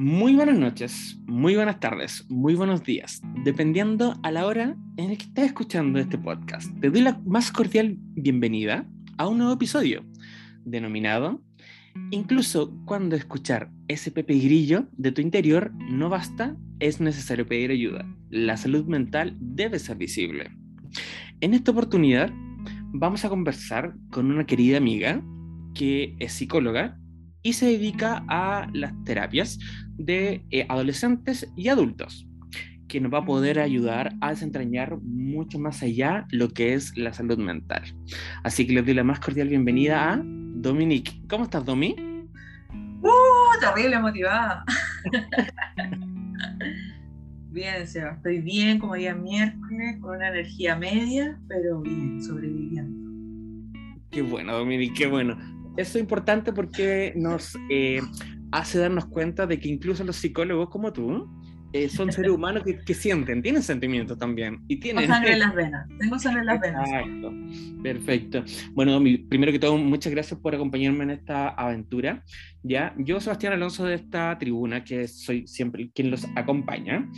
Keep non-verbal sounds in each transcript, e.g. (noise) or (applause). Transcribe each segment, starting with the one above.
Muy buenas noches, muy buenas tardes, muy buenos días, dependiendo a la hora en que estás escuchando este podcast. Te doy la más cordial bienvenida a un nuevo episodio denominado Incluso cuando escuchar ese pepe grillo de tu interior no basta, es necesario pedir ayuda. La salud mental debe ser visible. En esta oportunidad vamos a conversar con una querida amiga que es psicóloga y se dedica a las terapias de eh, adolescentes y adultos, que nos va a poder ayudar a desentrañar mucho más allá lo que es la salud mental. Así que les doy la más cordial bienvenida a Dominique. ¿Cómo estás, Domi? ¡Uh! Terrible motivada. (laughs) bien, Seba. Estoy bien como día miércoles, con una energía media, pero bien, sobreviviendo. Qué bueno, Dominique, qué bueno. Eso es importante porque nos eh, hace darnos cuenta de que incluso los psicólogos como tú eh, son seres humanos que, sienten, tienen sentimientos también. Y tienen... Tengo sangre en (laughs) las venas, tengo sangre en las venas. Exacto, perfecto. Bueno, primero que todo, muchas gracias por acompañarme en esta aventura. ¿ya? Yo, Sebastián Alonso, de esta tribuna, que soy siempre quien los acompaña,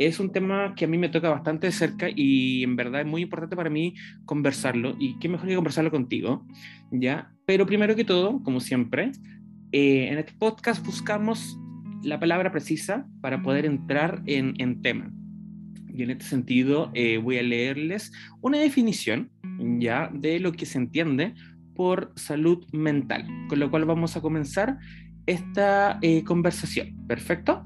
es un tema que a mí me toca bastante de cerca y en verdad es muy importante para mí conversarlo. Y qué mejor que conversarlo contigo, ¿ya? Pero primero que todo, como siempre, eh, en este podcast buscamos la palabra precisa para poder entrar en, en tema. Y en este sentido eh, voy a leerles una definición ya de lo que se entiende por salud mental, con lo cual vamos a comenzar esta eh, conversación. ¿Perfecto?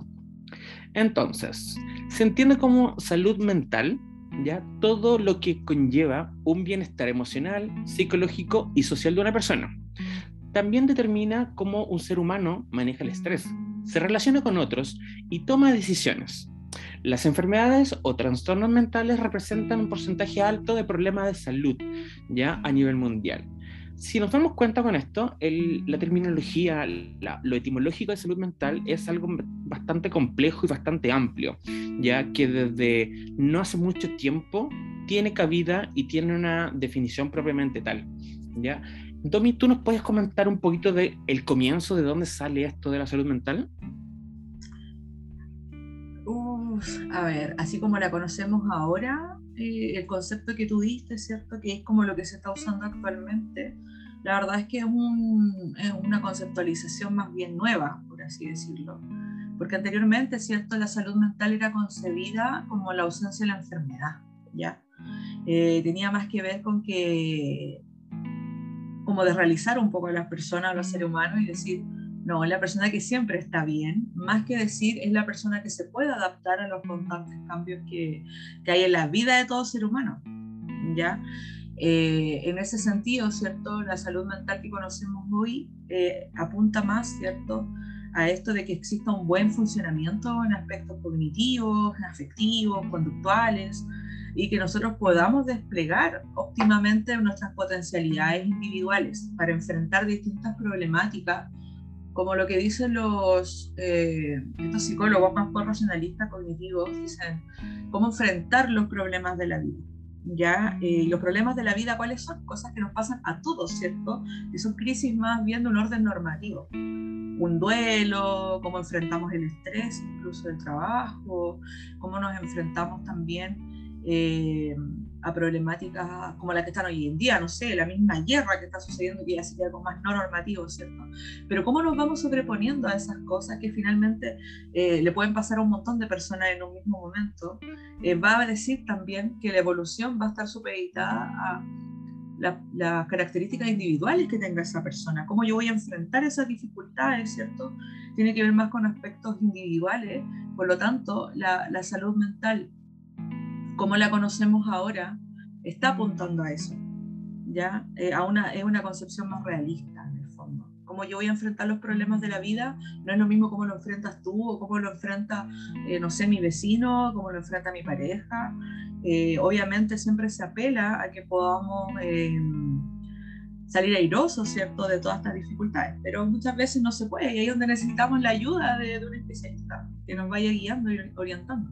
Entonces, se entiende como salud mental ya todo lo que conlleva un bienestar emocional, psicológico y social de una persona. También determina cómo un ser humano maneja el estrés, se relaciona con otros y toma decisiones. Las enfermedades o trastornos mentales representan un porcentaje alto de problemas de salud ya a nivel mundial. Si nos damos cuenta con esto, la terminología, lo etimológico de salud mental es algo bastante complejo y bastante amplio, ya que desde no hace mucho tiempo tiene cabida y tiene una definición propiamente tal. ¿ya? Domi, ¿tú nos puedes comentar un poquito de el comienzo, de dónde sale esto de la salud mental? a ver, así como la conocemos ahora, eh, el concepto que tú diste, ¿cierto? Que es como lo que se está usando actualmente, la verdad es que es, es una conceptualización más bien nueva, por así decirlo. Porque anteriormente, ¿cierto? La salud mental era concebida como la ausencia de la enfermedad, ¿ya? Eh, tenía más que ver con que como de realizar un poco a las personas, a los seres humanos y decir, no, es la persona que siempre está bien, más que decir es la persona que se puede adaptar a los constantes cambios que, que hay en la vida de todo ser humano. ¿ya? Eh, en ese sentido, ¿cierto? La salud mental que conocemos hoy eh, apunta más, ¿cierto? A esto de que exista un buen funcionamiento en aspectos cognitivos, afectivos, conductuales, y que nosotros podamos desplegar óptimamente nuestras potencialidades individuales para enfrentar distintas problemáticas, como lo que dicen los eh, estos psicólogos más racionalistas cognitivos, dicen cómo enfrentar los problemas de la vida. ¿Ya? Eh, los problemas de la vida, ¿cuáles son? Cosas que nos pasan a todos, ¿cierto? Que son crisis más bien de un orden normativo. Un duelo, cómo enfrentamos el estrés, incluso el trabajo, cómo nos enfrentamos también eh, a problemáticas como la que están hoy en día, no sé, la misma guerra que está sucediendo, que ya sería algo más no normativo, ¿cierto? Pero cómo nos vamos sobreponiendo a esas cosas que finalmente eh, le pueden pasar a un montón de personas en un mismo momento, eh, va a decir también que la evolución va a estar supeditada a las características individuales que tenga esa persona, cómo yo voy a enfrentar esas dificultades, ¿cierto? Tiene que ver más con aspectos individuales, por lo tanto, la, la salud mental como la conocemos ahora, está apuntando a eso, ¿ya? Eh, a una, es una concepción más realista, en el fondo. Cómo yo voy a enfrentar los problemas de la vida, no es lo mismo cómo lo enfrentas tú o cómo lo enfrenta, eh, no sé, mi vecino, cómo lo enfrenta mi pareja. Eh, obviamente siempre se apela a que podamos salir airosos, ¿cierto?, de todas estas dificultades, pero muchas veces no se puede y ahí es donde necesitamos la ayuda de, de un especialista que nos vaya guiando y orientando.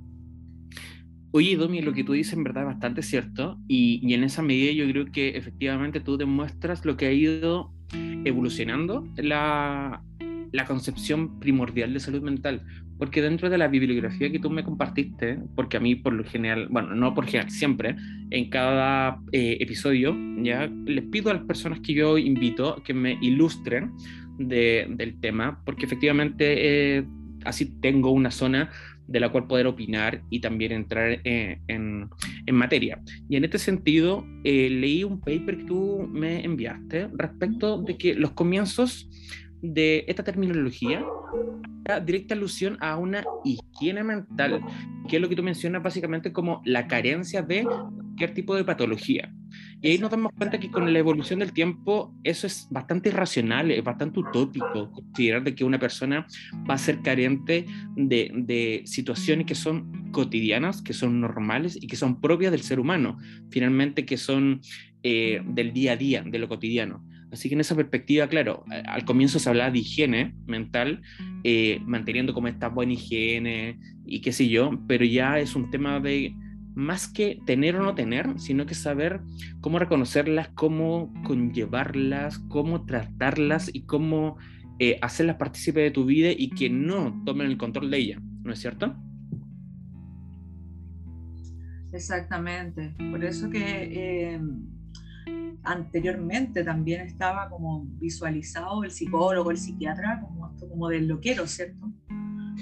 Oye, Domi, lo que tú dices en verdad es bastante cierto y, y, en esa medida yo creo que efectivamente tú demuestras lo que ha ido evolucionando la, la concepción primordial de salud mental, porque dentro de la bibliografía que tú me compartiste, porque a mí por lo general, bueno, no por general, siempre, en cada eh, episodio, ya les pido a las personas que yo invito que me ilustren del tema, porque efectivamente eh, así tengo una zona de la cual poder opinar y también entrar eh, en, en, materia. Y en este sentido, eh, leí un paper que tú me enviaste respecto de que los comienzos de esta terminología directa alusión a una higiene mental, que es lo que tú mencionas básicamente como la carencia de cualquier tipo de patología. Y ahí nos damos cuenta que con la evolución del tiempo eso es bastante irracional, es bastante utópico considerar de que una persona va a ser carente de, de situaciones que son cotidianas, que son normales y que son propias del ser humano, finalmente que son eh, del día a día, de lo cotidiano. Así que en esa perspectiva, claro, al comienzo se hablaba de higiene mental, eh, manteniendo como esta buena higiene y qué sé yo, pero ya es un tema de más que tener o no tener, sino que saber cómo reconocerlas, cómo conllevarlas, cómo tratarlas y cómo eh, hacerlas partícipes de tu vida y que no tomen el control de ella, ¿no es cierto? Exactamente. Por eso que eh, anteriormente también estaba como visualizado el psicólogo, el psiquiatra, como, como del loquero, ¿cierto?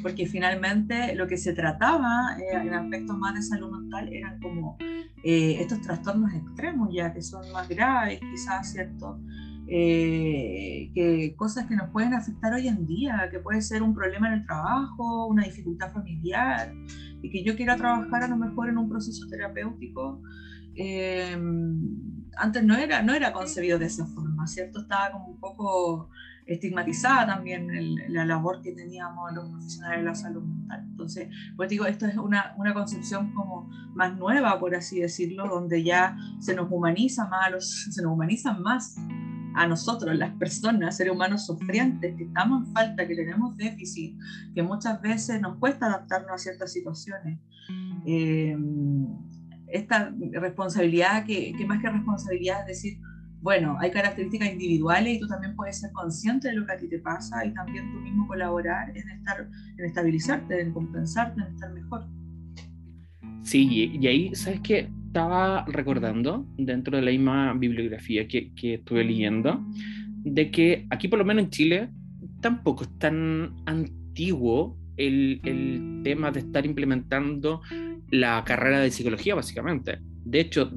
Porque finalmente lo que se trataba eh, en aspectos más de salud mental eran como eh, estos trastornos extremos ya, que son más graves quizás, ¿cierto? Eh, que cosas que nos pueden afectar hoy en día, que puede ser un problema en el trabajo, una dificultad familiar, y que yo quiera trabajar a lo mejor en un proceso terapéutico antes no era, no era concebido de esa forma, ¿cierto? Estaba como un poco estigmatizada también la labor que teníamos los profesionales de la salud mental. Entonces, pues digo, esto es una, una, concepción como más nueva, por así decirlo, donde ya se nos humaniza más, los, se nos humanizan más a nosotros, las personas, seres humanos sufrientes, que estamos en falta, que tenemos déficit, que muchas veces nos cuesta adaptarnos a ciertas situaciones. Eh, esta responsabilidad, que, más que responsabilidad es decir, bueno, hay características individuales y tú también puedes ser consciente de lo que a ti te pasa y también tú mismo colaborar en, estar, en estabilizarte, en compensarte, en estar mejor. Sí, y ahí, ¿sabes qué? Estaba recordando dentro de la misma bibliografía que, que estuve leyendo, de que aquí por lo menos en Chile tampoco es tan antiguo el, tema de estar implementando la carrera de psicología, básicamente. De hecho,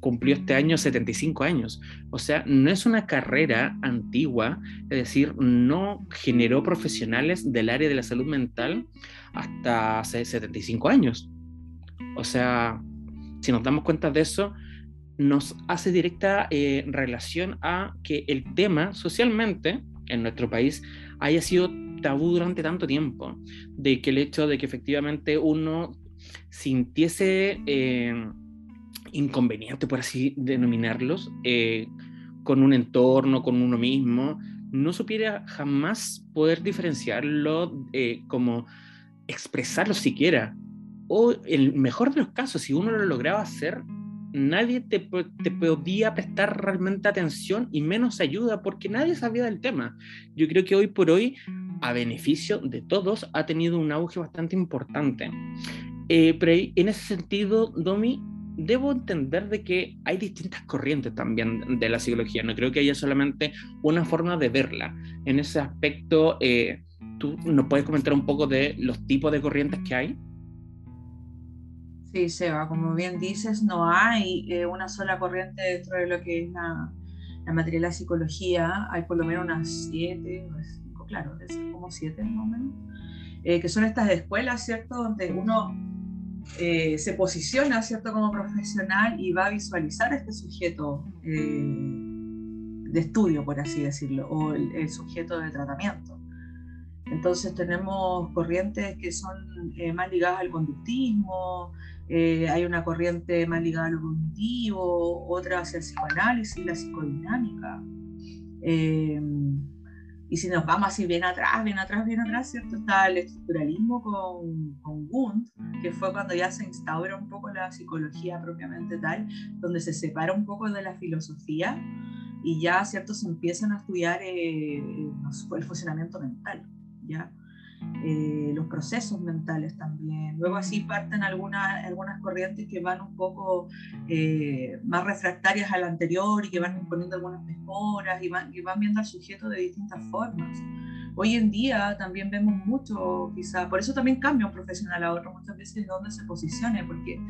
cumplió este año 75 años. O sea, no es una carrera antigua, es decir, no generó profesionales del área de la salud mental hasta hace 75 años. O sea, si nos damos cuenta de eso, nos hace directa eh, relación a que el tema socialmente en nuestro país haya sido tabú durante tanto tiempo, de que el hecho de que efectivamente uno sintiese eh, inconveniente, por así denominarlos, eh, con un entorno, con uno mismo, no supiera jamás poder diferenciarlo, eh, como expresarlo siquiera. O el mejor de los casos, si uno lo lograba hacer, nadie te, te, podía prestar realmente atención y menos ayuda porque nadie sabía del tema. Yo creo que hoy por hoy, a beneficio de todos, ha tenido un auge bastante importante. Eh, pero en ese sentido, Domi, debo entender de que hay distintas corrientes también de la psicología. No creo que haya solamente una forma de verla. En ese aspecto, eh, ¿tú nos puedes comentar un poco de los tipos de corrientes que hay? Sí, Seba, como bien dices, no hay eh, una sola corriente dentro de lo que es la, la materia de la psicología. Hay por lo menos unas siete, cinco, claro, es como siete más o menos, que son estas escuelas, ¿cierto? Donde uno eh, se posiciona, ¿cierto?, como profesional y va a visualizar este sujeto eh, de estudio, por así decirlo, o el, sujeto de tratamiento. Entonces tenemos corrientes que son eh, más ligadas al conductismo, hay una corriente más ligada a lo cognitivo, otra hacia el psicoanálisis, la psicodinámica. Y si nos vamos así bien atrás, bien atrás, bien atrás, ¿cierto? Está el estructuralismo con, con Wundt, que fue cuando ya se instaura un poco la psicología propiamente tal, donde se separa un poco de la filosofía y ya, ¿cierto? Se empiezan a estudiar eh, el funcionamiento mental, ¿ya? Eh, los procesos mentales también. Luego así parten algunas, algunas corrientes que van un poco eh, más refractarias al anterior y que van imponiendo algunas mejoras y van, y van viendo al sujeto de distintas formas. Hoy en día también vemos mucho, quizá, por eso también cambia un profesional a otro muchas veces dónde se posicione, porque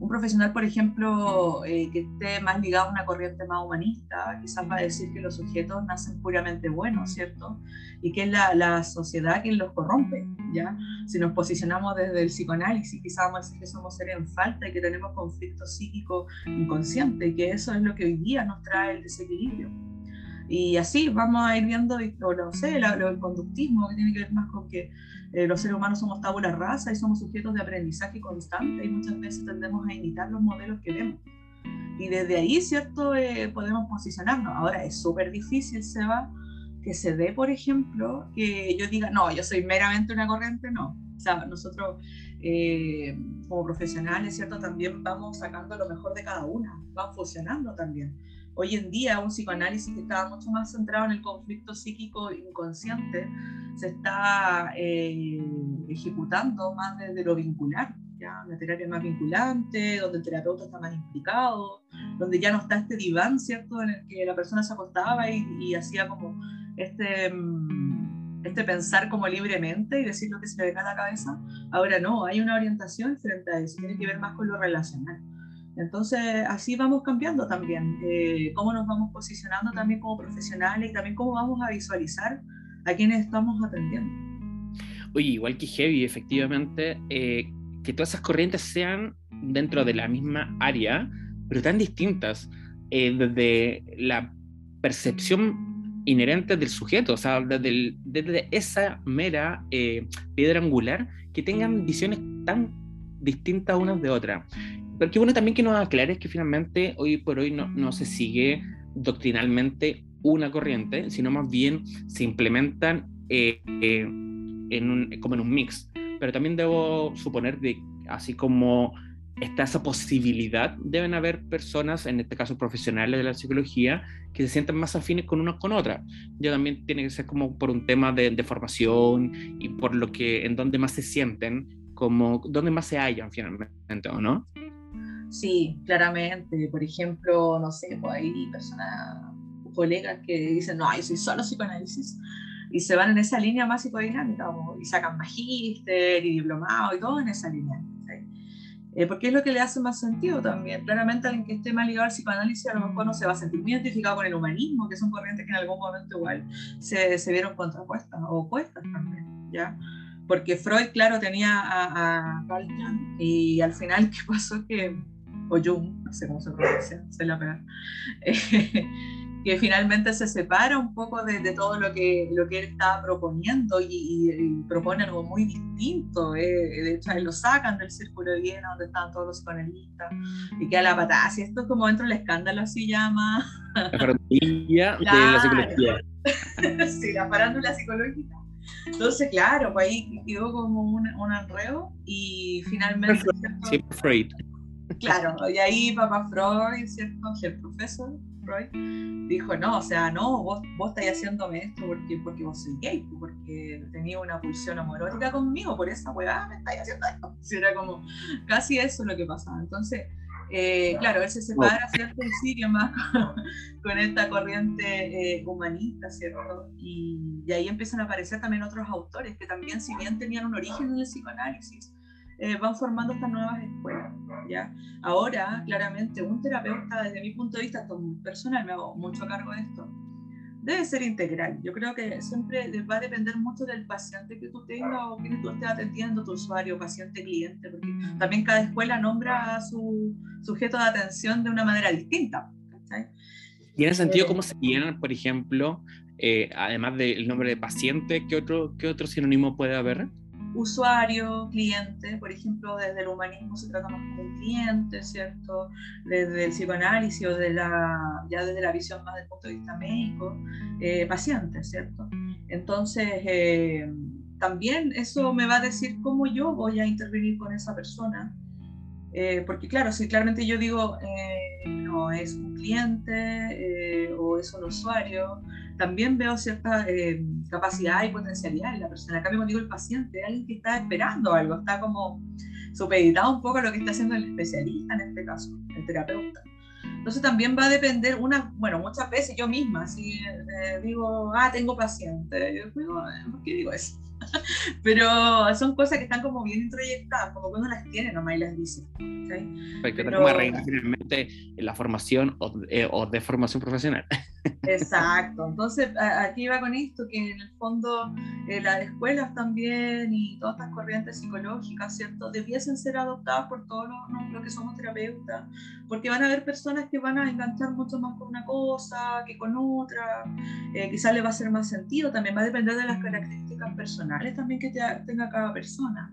un profesional, por ejemplo, eh, que esté más ligado a una corriente más humanista, quizás va a decir que los sujetos nacen puramente buenos, ¿cierto? Y que es la, la sociedad quien los corrompe, ¿ya? Si nos posicionamos desde el psicoanálisis, quizás vamos a decir que somos seres en falta y que tenemos conflictos psíquicos inconscientes, y que eso es lo que hoy día nos trae el desequilibrio. Y así vamos a ir viendo, no sé, el conductismo, que tiene que ver más con que eh, los seres humanos somos tabula rasa y somos sujetos de aprendizaje constante y muchas veces tendemos a imitar los modelos que vemos. Y desde ahí, ¿cierto? Eh, podemos posicionarnos. Ahora es súper difícil, Seba, que se dé, por ejemplo, que yo diga, no, yo soy meramente una corriente, no. O sea, nosotros eh, como profesionales, ¿cierto? También vamos sacando lo mejor de cada una, van fusionando también. Hoy en día un psicoanálisis que estaba mucho más centrado en el conflicto psíquico inconsciente se está eh, ejecutando más desde lo vincular, ya una terapia más vinculante, donde el terapeuta está más implicado, donde ya no está este diván, ¿cierto?, en el que la persona se acostaba y, hacía como este, mm, este pensar como libremente y decir lo que se le venga a la cabeza. Ahora no, hay una orientación frente a eso, tiene que ver más con lo relacional. Entonces, así vamos cambiando también, eh, cómo nos vamos posicionando también como profesionales y también cómo vamos a visualizar a quienes estamos atendiendo. Oye, igual que Heavy, efectivamente, eh, que todas esas corrientes sean dentro de la misma área, pero tan distintas, eh, desde la percepción inherente del sujeto, o sea, desde, desde esa mera piedra angular, que tengan visiones tan distintas unas de otras. Pero qué bueno también que nos aclares que finalmente hoy por hoy no, no se sigue doctrinalmente una corriente, sino más bien se implementan eh, eh, en un, como en un mix. Pero también debo suponer de, así como está esa posibilidad, deben haber personas, en este caso profesionales de la psicología, que se sientan más afines con unas con otras. Ya también tiene que ser como por un tema de, de, formación y por lo que, en donde más se sienten, como donde más se hallan finalmente, ¿o no? Sí, claramente. Por ejemplo, no sé, pues hay personas, colegas que dicen, no, yo soy solo psicoanálisis. Y se van en esa línea más psicodinámica, y sacan magíster y diplomado y todo en esa línea. Eh, porque es lo que le hace más sentido también. Claramente alguien que esté más ligado al psicoanálisis a lo mejor no se va a sentir muy identificado con el humanismo, que son corrientes que en algún momento igual se, se vieron contrapuestas o opuestas también, ¿ya? Porque Freud, claro, tenía a, a Carl Jung y al final, (laughs) ¿qué pasó? Que o Jung, no sé cómo se pronuncia, se la peor, (laughs) que finalmente se separa un poco de, todo lo que, lo que él estaba proponiendo y, propone algo muy distinto. Eh. De hecho, él lo sacan del círculo de Viena, donde estaban todos los psicoanalistas, y queda la patada. Si esto es como dentro del escándalo, así llama. La farándula de la psicología. (laughs) sí, la farándula psicológica. Entonces, claro, pues ahí quedó como un, un enredo y finalmente... Sí, Freud. Claro, y ahí papá Freud, ¿cierto? El profesor Freud dijo, no, o sea, no, vos, vos estáis haciéndome esto porque, porque vos sois gay, porque tenía una pulsión amorosa conmigo, por esa weá me estáis haciendo esto. (laughs) era como, casi eso lo que pasaba. Entonces, eh, claro, él se separa, ¿cierto? Y sigue más con, esta corriente eh, humanista, ¿cierto? Y, y ahí empiezan a aparecer también otros autores que también, si bien tenían un origen en el psicoanálisis, eh, van formando estas nuevas escuelas. ¿ya? Ahora, claramente, un terapeuta, desde mi punto de vista personal, me hago mucho cargo de esto, debe ser integral. Yo creo que siempre va a depender mucho del paciente que tú tengas o quien tú estés atendiendo, tu usuario, paciente, cliente, porque también cada escuela nombra a su sujeto de atención de una manera distinta. Y en ese sentido, ¿cómo se llaman, por ejemplo, eh, además del nombre de paciente, ¿qué otro, qué otro sinónimo puede haber? Usuario, cliente, por ejemplo, desde el humanismo se trata más como un cliente, ¿cierto? Desde el psicoanálisis o de la, ya desde la visión más del punto de vista médico, eh, paciente, ¿cierto? Entonces, eh, también eso me va a decir cómo yo voy a intervenir con esa persona, eh, porque claro, si claramente yo digo, no es un cliente eh, o es un usuario. También veo cierta eh, capacidad y potencialidad en la persona. Acá me digo el paciente, alguien que está esperando algo, está como supeditado un poco a lo que está haciendo el especialista en este caso, el terapeuta. Entonces también va a depender, una, bueno, muchas veces yo misma, si eh, digo, ah, tengo paciente, yo digo, ¿por qué digo eso? (laughs) Pero son cosas que están como bien introyectadas, como cuando las tiene nomás y las dice. ¿okay? Pero, finalmente en la formación o, eh, o, de formación profesional. (laughs) Exacto. Entonces, aquí va con esto, que en el fondo eh, las escuelas también y todas estas corrientes psicológicas, ¿cierto? Debiesen ser adoptadas por todos los, que somos terapeutas, porque van a haber personas que van a enganchar mucho más con una cosa que con otra, eh, quizás le va a hacer más sentido, también va a depender de las características personales también que tenga cada persona,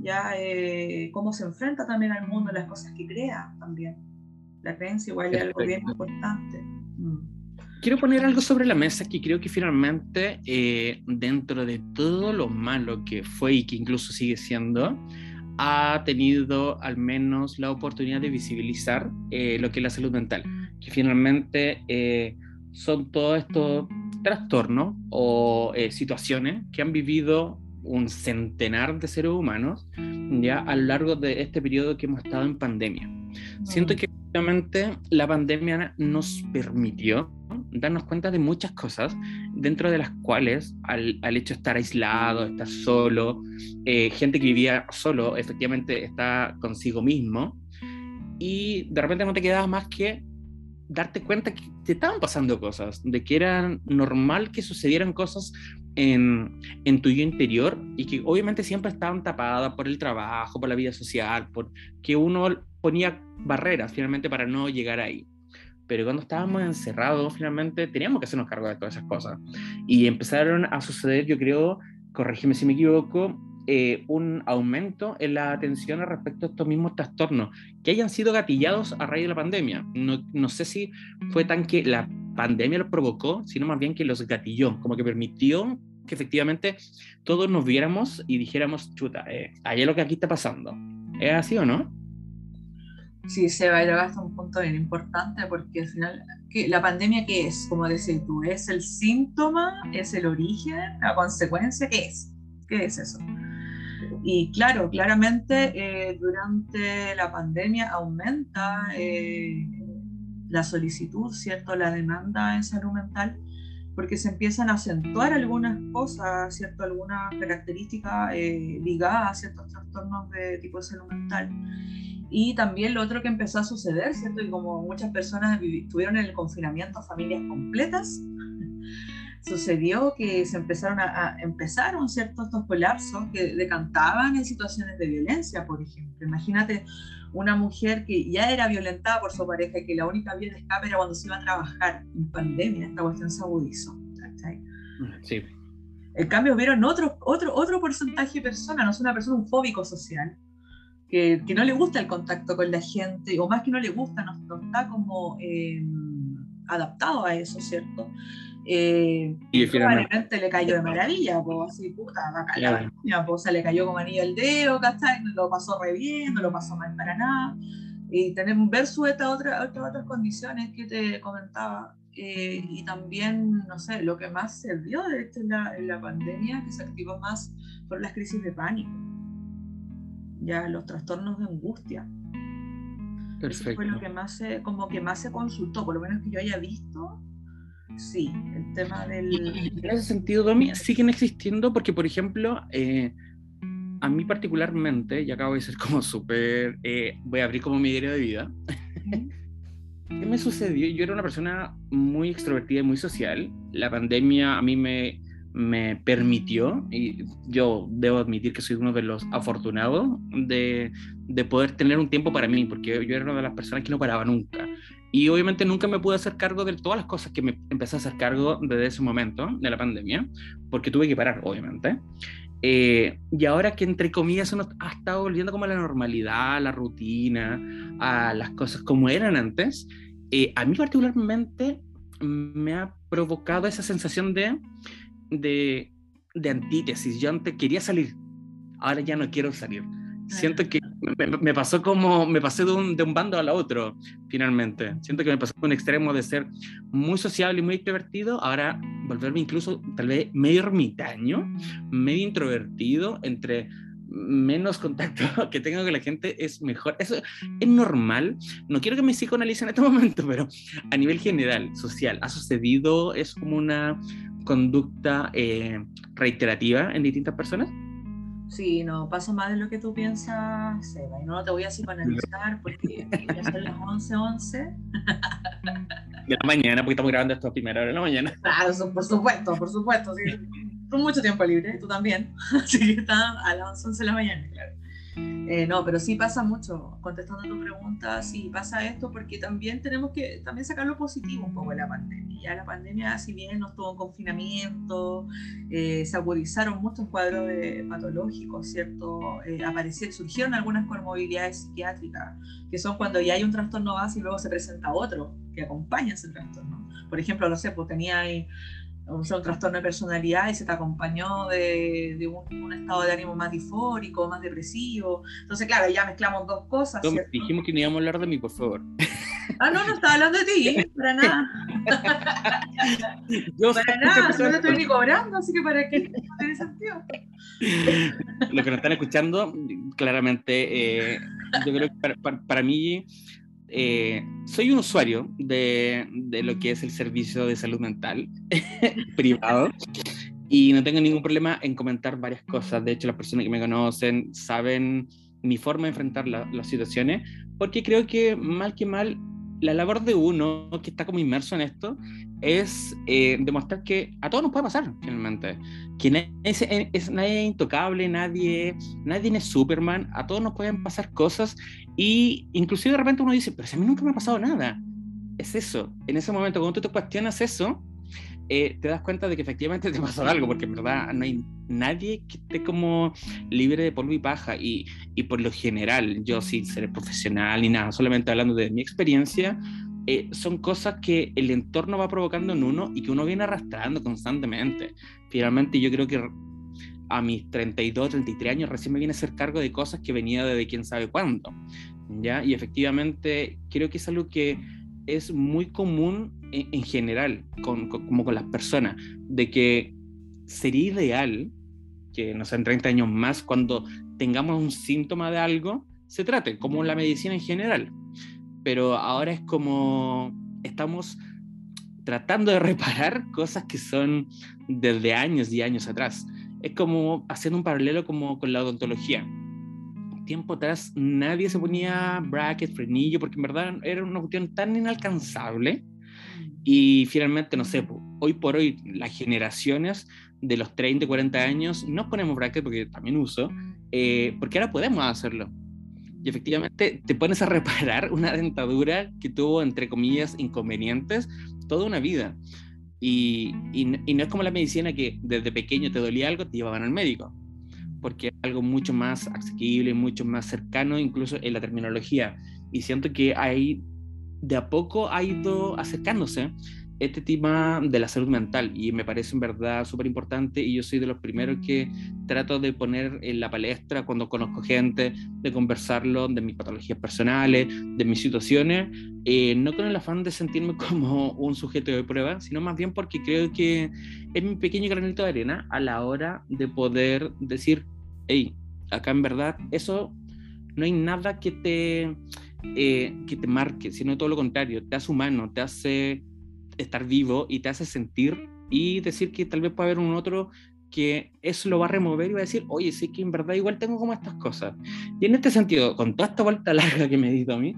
ya eh, cómo se enfrenta también al mundo, las cosas que crea también. La creencia igual es algo bien importante. Mm quiero poner algo sobre la mesa que creo que finalmente, eh, dentro de todo lo malo que fue y que incluso sigue siendo, ha tenido al menos la oportunidad de visibilizar eh, lo que es la salud mental, que finalmente eh, son todos estos trastornos o situaciones que han vivido un centenar de seres humanos ya a lo largo de este periodo que hemos estado en pandemia. Siento que la pandemia nos permitió darnos cuenta de muchas cosas, dentro de las cuales al, hecho de estar aislado, estar solo, eh, gente que vivía solo, efectivamente está consigo mismo, y de repente no te quedaba más que darte cuenta que te estaban pasando cosas, de que era normal que sucedieran cosas en, en tu yo interior y que obviamente siempre estaban tapadas por el trabajo, por la vida social, por que uno ponía barreras finalmente para no llegar ahí. Pero cuando estábamos encerrados, finalmente teníamos que hacernos cargo de todas esas cosas. Y empezaron a suceder, yo creo, corrígeme si me equivoco, eh, un aumento en la atención respecto a estos mismos trastornos que hayan sido gatillados a raíz de la pandemia. No, no sé si fue tan que la pandemia los provocó, sino más bien que los gatilló, como que permitió que efectivamente todos nos viéramos y dijéramos, chuta, eh, hay lo que aquí está pasando. ¿Es así o no? Sí, se va a llevar hasta un punto bien importante porque al final, ¿qué, ¿la pandemia qué es? Como decís tú, ¿es el síntoma? ¿Es el origen? ¿La consecuencia? ¿Qué es? ¿Qué es eso? Y claro, claramente eh, durante la pandemia aumenta eh, la solicitud, ¿cierto? La demanda en salud mental porque se empiezan a acentuar algunas cosas, ¿cierto? Algunas características eh, ligadas a ciertos trastornos de tipo de salud mental. Y también lo otro que empezó a suceder, ¿cierto? Y como muchas personas estuvieron en el confinamiento, familias completas, (laughs) sucedió que se empezaron a, empezaron ciertos estos colapsos que decantaban en situaciones de violencia, por ejemplo. Imagínate una mujer que ya era violentada por su pareja y que la única vía de escape era cuando se iba a trabajar en pandemia, esta cuestión se agudizó. Sí. En cambio, vieron otro, otro, otro porcentaje de personas, no es una persona, un fóbico social, que, que, no le gusta el contacto con la gente, o más que no le gusta, no, está como eh, adaptado a eso, ¿cierto? Eh, y probablemente le cayó de maravilla, pues así, puta, va a pues, le cayó como anillo el dedo, ¿cachai? Lo pasó re bien, no lo pasó mal para nada. Y tenemos versus estas otras, otras condiciones que te comentaba, eh, y también, no sé, lo que más se vio de esto en la, en la pandemia, que se activó más, fueron las crisis de pánico ya los trastornos de angustia. Perfecto. Eso fue lo que más se, como que más se consultó, por lo menos que yo haya visto. Sí, el tema del... en ese sentido, Domi, siguen existiendo porque, por ejemplo, eh, a mí particularmente, y acabo de ser como súper, eh, voy a abrir como mi diario de vida. (laughs) ¿Qué me sucedió? Yo era una persona muy extrovertida y muy social. La pandemia a mí me me permitió, y yo debo admitir que soy uno de los afortunados de, de, poder tener un tiempo para mí, porque yo era una de las personas que no paraba nunca. Y obviamente nunca me pude hacer cargo de todas las cosas que me empecé a hacer cargo desde ese momento de la pandemia, porque tuve que parar, obviamente. Eh, y ahora que entre comillas uno ha estado volviendo como a la normalidad, a la rutina, a las cosas como eran antes, eh, a mí particularmente me ha provocado esa sensación de de, de antítesis. Yo antes quería salir, ahora ya no quiero salir. Siento que me, pasó como, me pasé de un, de un bando al otro, finalmente. Siento que me pasó de un extremo de ser muy sociable y muy extrovertido, ahora volverme incluso tal vez medio ermitaño, medio introvertido, entre menos contacto (laughs) que tengo con la gente es mejor. Eso es normal. No quiero que me psicoanalicen en este momento, pero a nivel general, social, ha sucedido, es como una conducta eh, reiterativa en distintas personas. Sí, no, pasa más de lo que tú piensas, Seba. Y no, te voy a psicoanalizar porque ya son las 11:11. De la mañana, porque estamos grabando esto a primera hora de la mañana. Claro, por supuesto, por supuesto. Sí. Con mucho tiempo libre, tú también. (laughs) Así que está a las 11 de la mañana, claro. Eh, no, pero sí pasa mucho, contestando tu pregunta, sí pasa esto porque también tenemos que también sacar lo positivo un poco de la pandemia. Ya la pandemia, si bien no estuvo en confinamiento, eh, se agudizaron muchos cuadros de patológicos, ¿cierto? Eh, aparecieron, surgieron algunas comorbilidades psiquiátricas, que son cuando ya hay un trastorno base y luego se presenta otro que acompaña ese trastorno. Por ejemplo, no sé, pues tenía ahí un trastorno de personalidad y se te acompañó de, de un, estado de ánimo más disfórico, más depresivo. Entonces, claro, ya mezclamos dos cosas. dijimos que no íbamos a hablar de mí, por favor. Ah, no, no estaba hablando de ti, para nada. (laughs) Yo para nada, no te estoy ni cobrando, así que para qué tiene sentido. Los que nos están escuchando, claramente, eh, yo creo que para, para mí eh, soy un usuario de, de, lo que es el servicio de salud mental (laughs) privado y no tengo ningún problema en comentar varias cosas. De hecho, las personas que me conocen saben mi forma de enfrentar las situaciones, porque creo que mal que mal, la labor de uno que está como inmerso en esto es eh, demostrar que a todos nos puede pasar, finalmente. Que nadie es, es, nadie intocable, nadie, nadie es Superman, a todos nos pueden pasar cosas y inclusive de repente uno dice, pero si a mí nunca me ha pasado nada. Es eso, en ese momento cuando tú te cuestionas eso, eh, te das cuenta de que efectivamente (laughs) te pasó algo, porque en verdad no hay nadie que esté como libre de polvo y paja. Y, y por lo general, yo sin ser profesional ni nada, solamente hablando de mi experiencia, eh, son cosas que el entorno va provocando en uno y que uno viene arrastrando constantemente. Finalmente yo creo que a mis 32, 33 años recién me viene a hacer cargo de cosas que venía desde quién sabe cuándo. ¿ya? Y efectivamente creo que es algo que es muy común en, general, con, como con las personas, de que sería ideal que, no sé, en 30 años más, cuando tengamos un síntoma de algo, se trate, como la medicina en general pero ahora es como estamos tratando de (laughs) reparar cosas que son desde años y años atrás. Es como haciendo un paralelo como con la odontología. Tiempo atrás nadie se ponía bracket, frenillo, porque en verdad era una cuestión tan inalcanzable. Y finalmente, no sé, hoy por hoy las generaciones de los 30, 40 años no ponemos bracket porque también uso, eh, porque ahora podemos hacerlo y efectivamente te pones a reparar (laughs) una dentadura que tuvo, entre comillas, inconvenientes toda una vida. Y, y, no es como la medicina que desde pequeño te dolía algo, te llevaban al médico, porque es algo mucho más asequible, mucho más cercano, incluso en la terminología. Y siento que ahí de a poco ha ido acercándose este tema de la salud mental y me parece en verdad súper importante y yo soy de los primeros que trato de poner en la palestra cuando conozco gente, de conversarlo de mis patologías personales, de mis situaciones, eh, no con el afán de sentirme (laughs) como un sujeto de prueba, sino más bien porque creo que es mi pequeño granito de arena a la hora de poder decir, hey, acá en verdad eso no hay nada que te, eh, que te marque, sino todo lo contrario, te hace humano, te hace estar vivo y te hace sentir y decir que tal vez puede haber un otro que eso lo va a remover y va a decir, oye, sí que en verdad igual tengo como estas cosas. Y en este sentido, con toda esta vuelta (laughs) larga que me he a mí,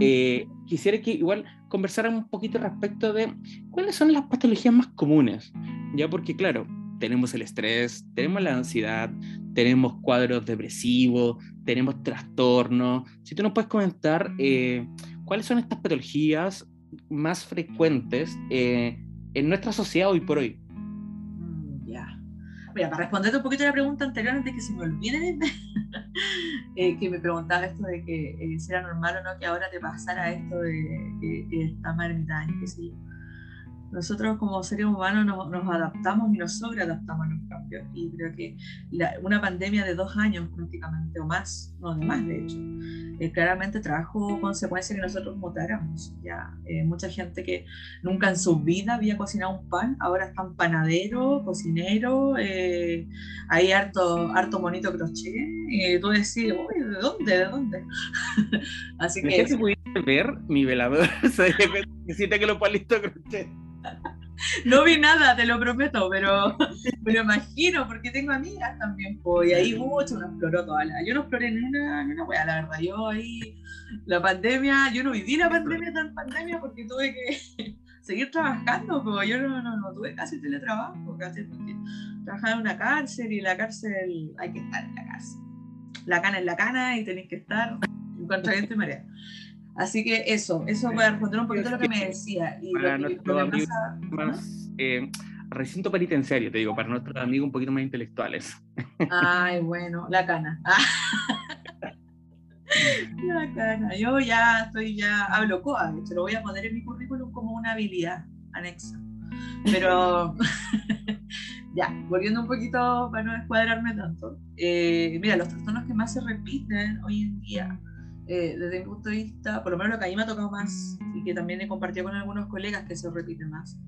eh, quisiera que igual conversáramos un poquito respecto de cuáles son las patologías más comunes, ya porque claro, tenemos el estrés, tenemos la ansiedad, tenemos cuadros depresivos, tenemos trastornos. Si tú nos puedes comentar eh, cuáles son estas patologías más frecuentes eh, en nuestra sociedad hoy por hoy. Mm, ya. Mira, para responderte un poquito a la pregunta anterior, antes que se me olvide, (laughs) eh, que me preguntaba esto de que eh, era normal o no que ahora te pasara esto de que está mal ermitaño, qué sé yo. Nosotros como seres humanos nos, adaptamos y nos sobreadaptamos a los cambios. Y creo que una pandemia de dos años prácticamente o más, no de más de hecho, eh, claramente trajo consecuencias que nosotros mutáramos. Ya, eh, mucha gente que nunca en su vida había cocinado un pan, ahora están panadero, cocinero, eh, hay harto, harto bonito crochet. Y tú decís, uy, ¿de dónde? ¿De dónde? (laughs) Así que... que pudiste ver mi velador, (laughs) necesita que lo palitos crochet. No vi nada, te lo prometo, pero me lo imagino, porque tengo amigas también, y ahí mucho no exploró toda la. Yo no exploré ni una, ni una wea, la verdad. Yo ahí, la pandemia, yo no viví la pandemia tan pandemia porque tuve que (laughs) seguir trabajando, pero yo no, no, no tuve casi teletrabajo, casi porque trabajaba en una cárcel y la cárcel hay que estar en la cárcel. La cana es la cana y tenéis que estar en contra viento y marea. Así que eso, eso para responder un poquito lo que me decía. Y para lo que, más, eh, recinto penitenciario, te digo, para nuestros amigos un poquito más intelectuales. Ay, bueno, la cana. (laughs) la cana. Yo ya estoy, ya hablo coa, se lo voy a poner en mi currículum como una habilidad anexa. Pero (laughs) ya, volviendo un poquito para no descuadrarme tanto. Eh, mira, los trastornos que más se repiten hoy en día eh, desde mi punto de vista, por lo menos lo que a mí me ha tocado más y que también he compartido con algunos colegas que se repite más,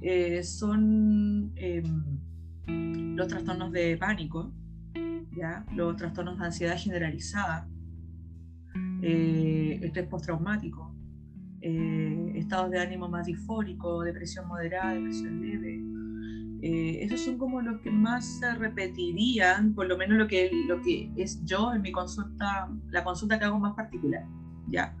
eh, son em, los trastornos de pánico, ¿ya? los trastornos de ansiedad generalizada, eh, estrés postraumático, estados de ánimo más disfórico, depresión moderada, depresión leve, eh, esos son como los que más se repetirían, por lo menos lo que, lo que es yo en mi consulta, la consulta que hago más particular, ¿ya?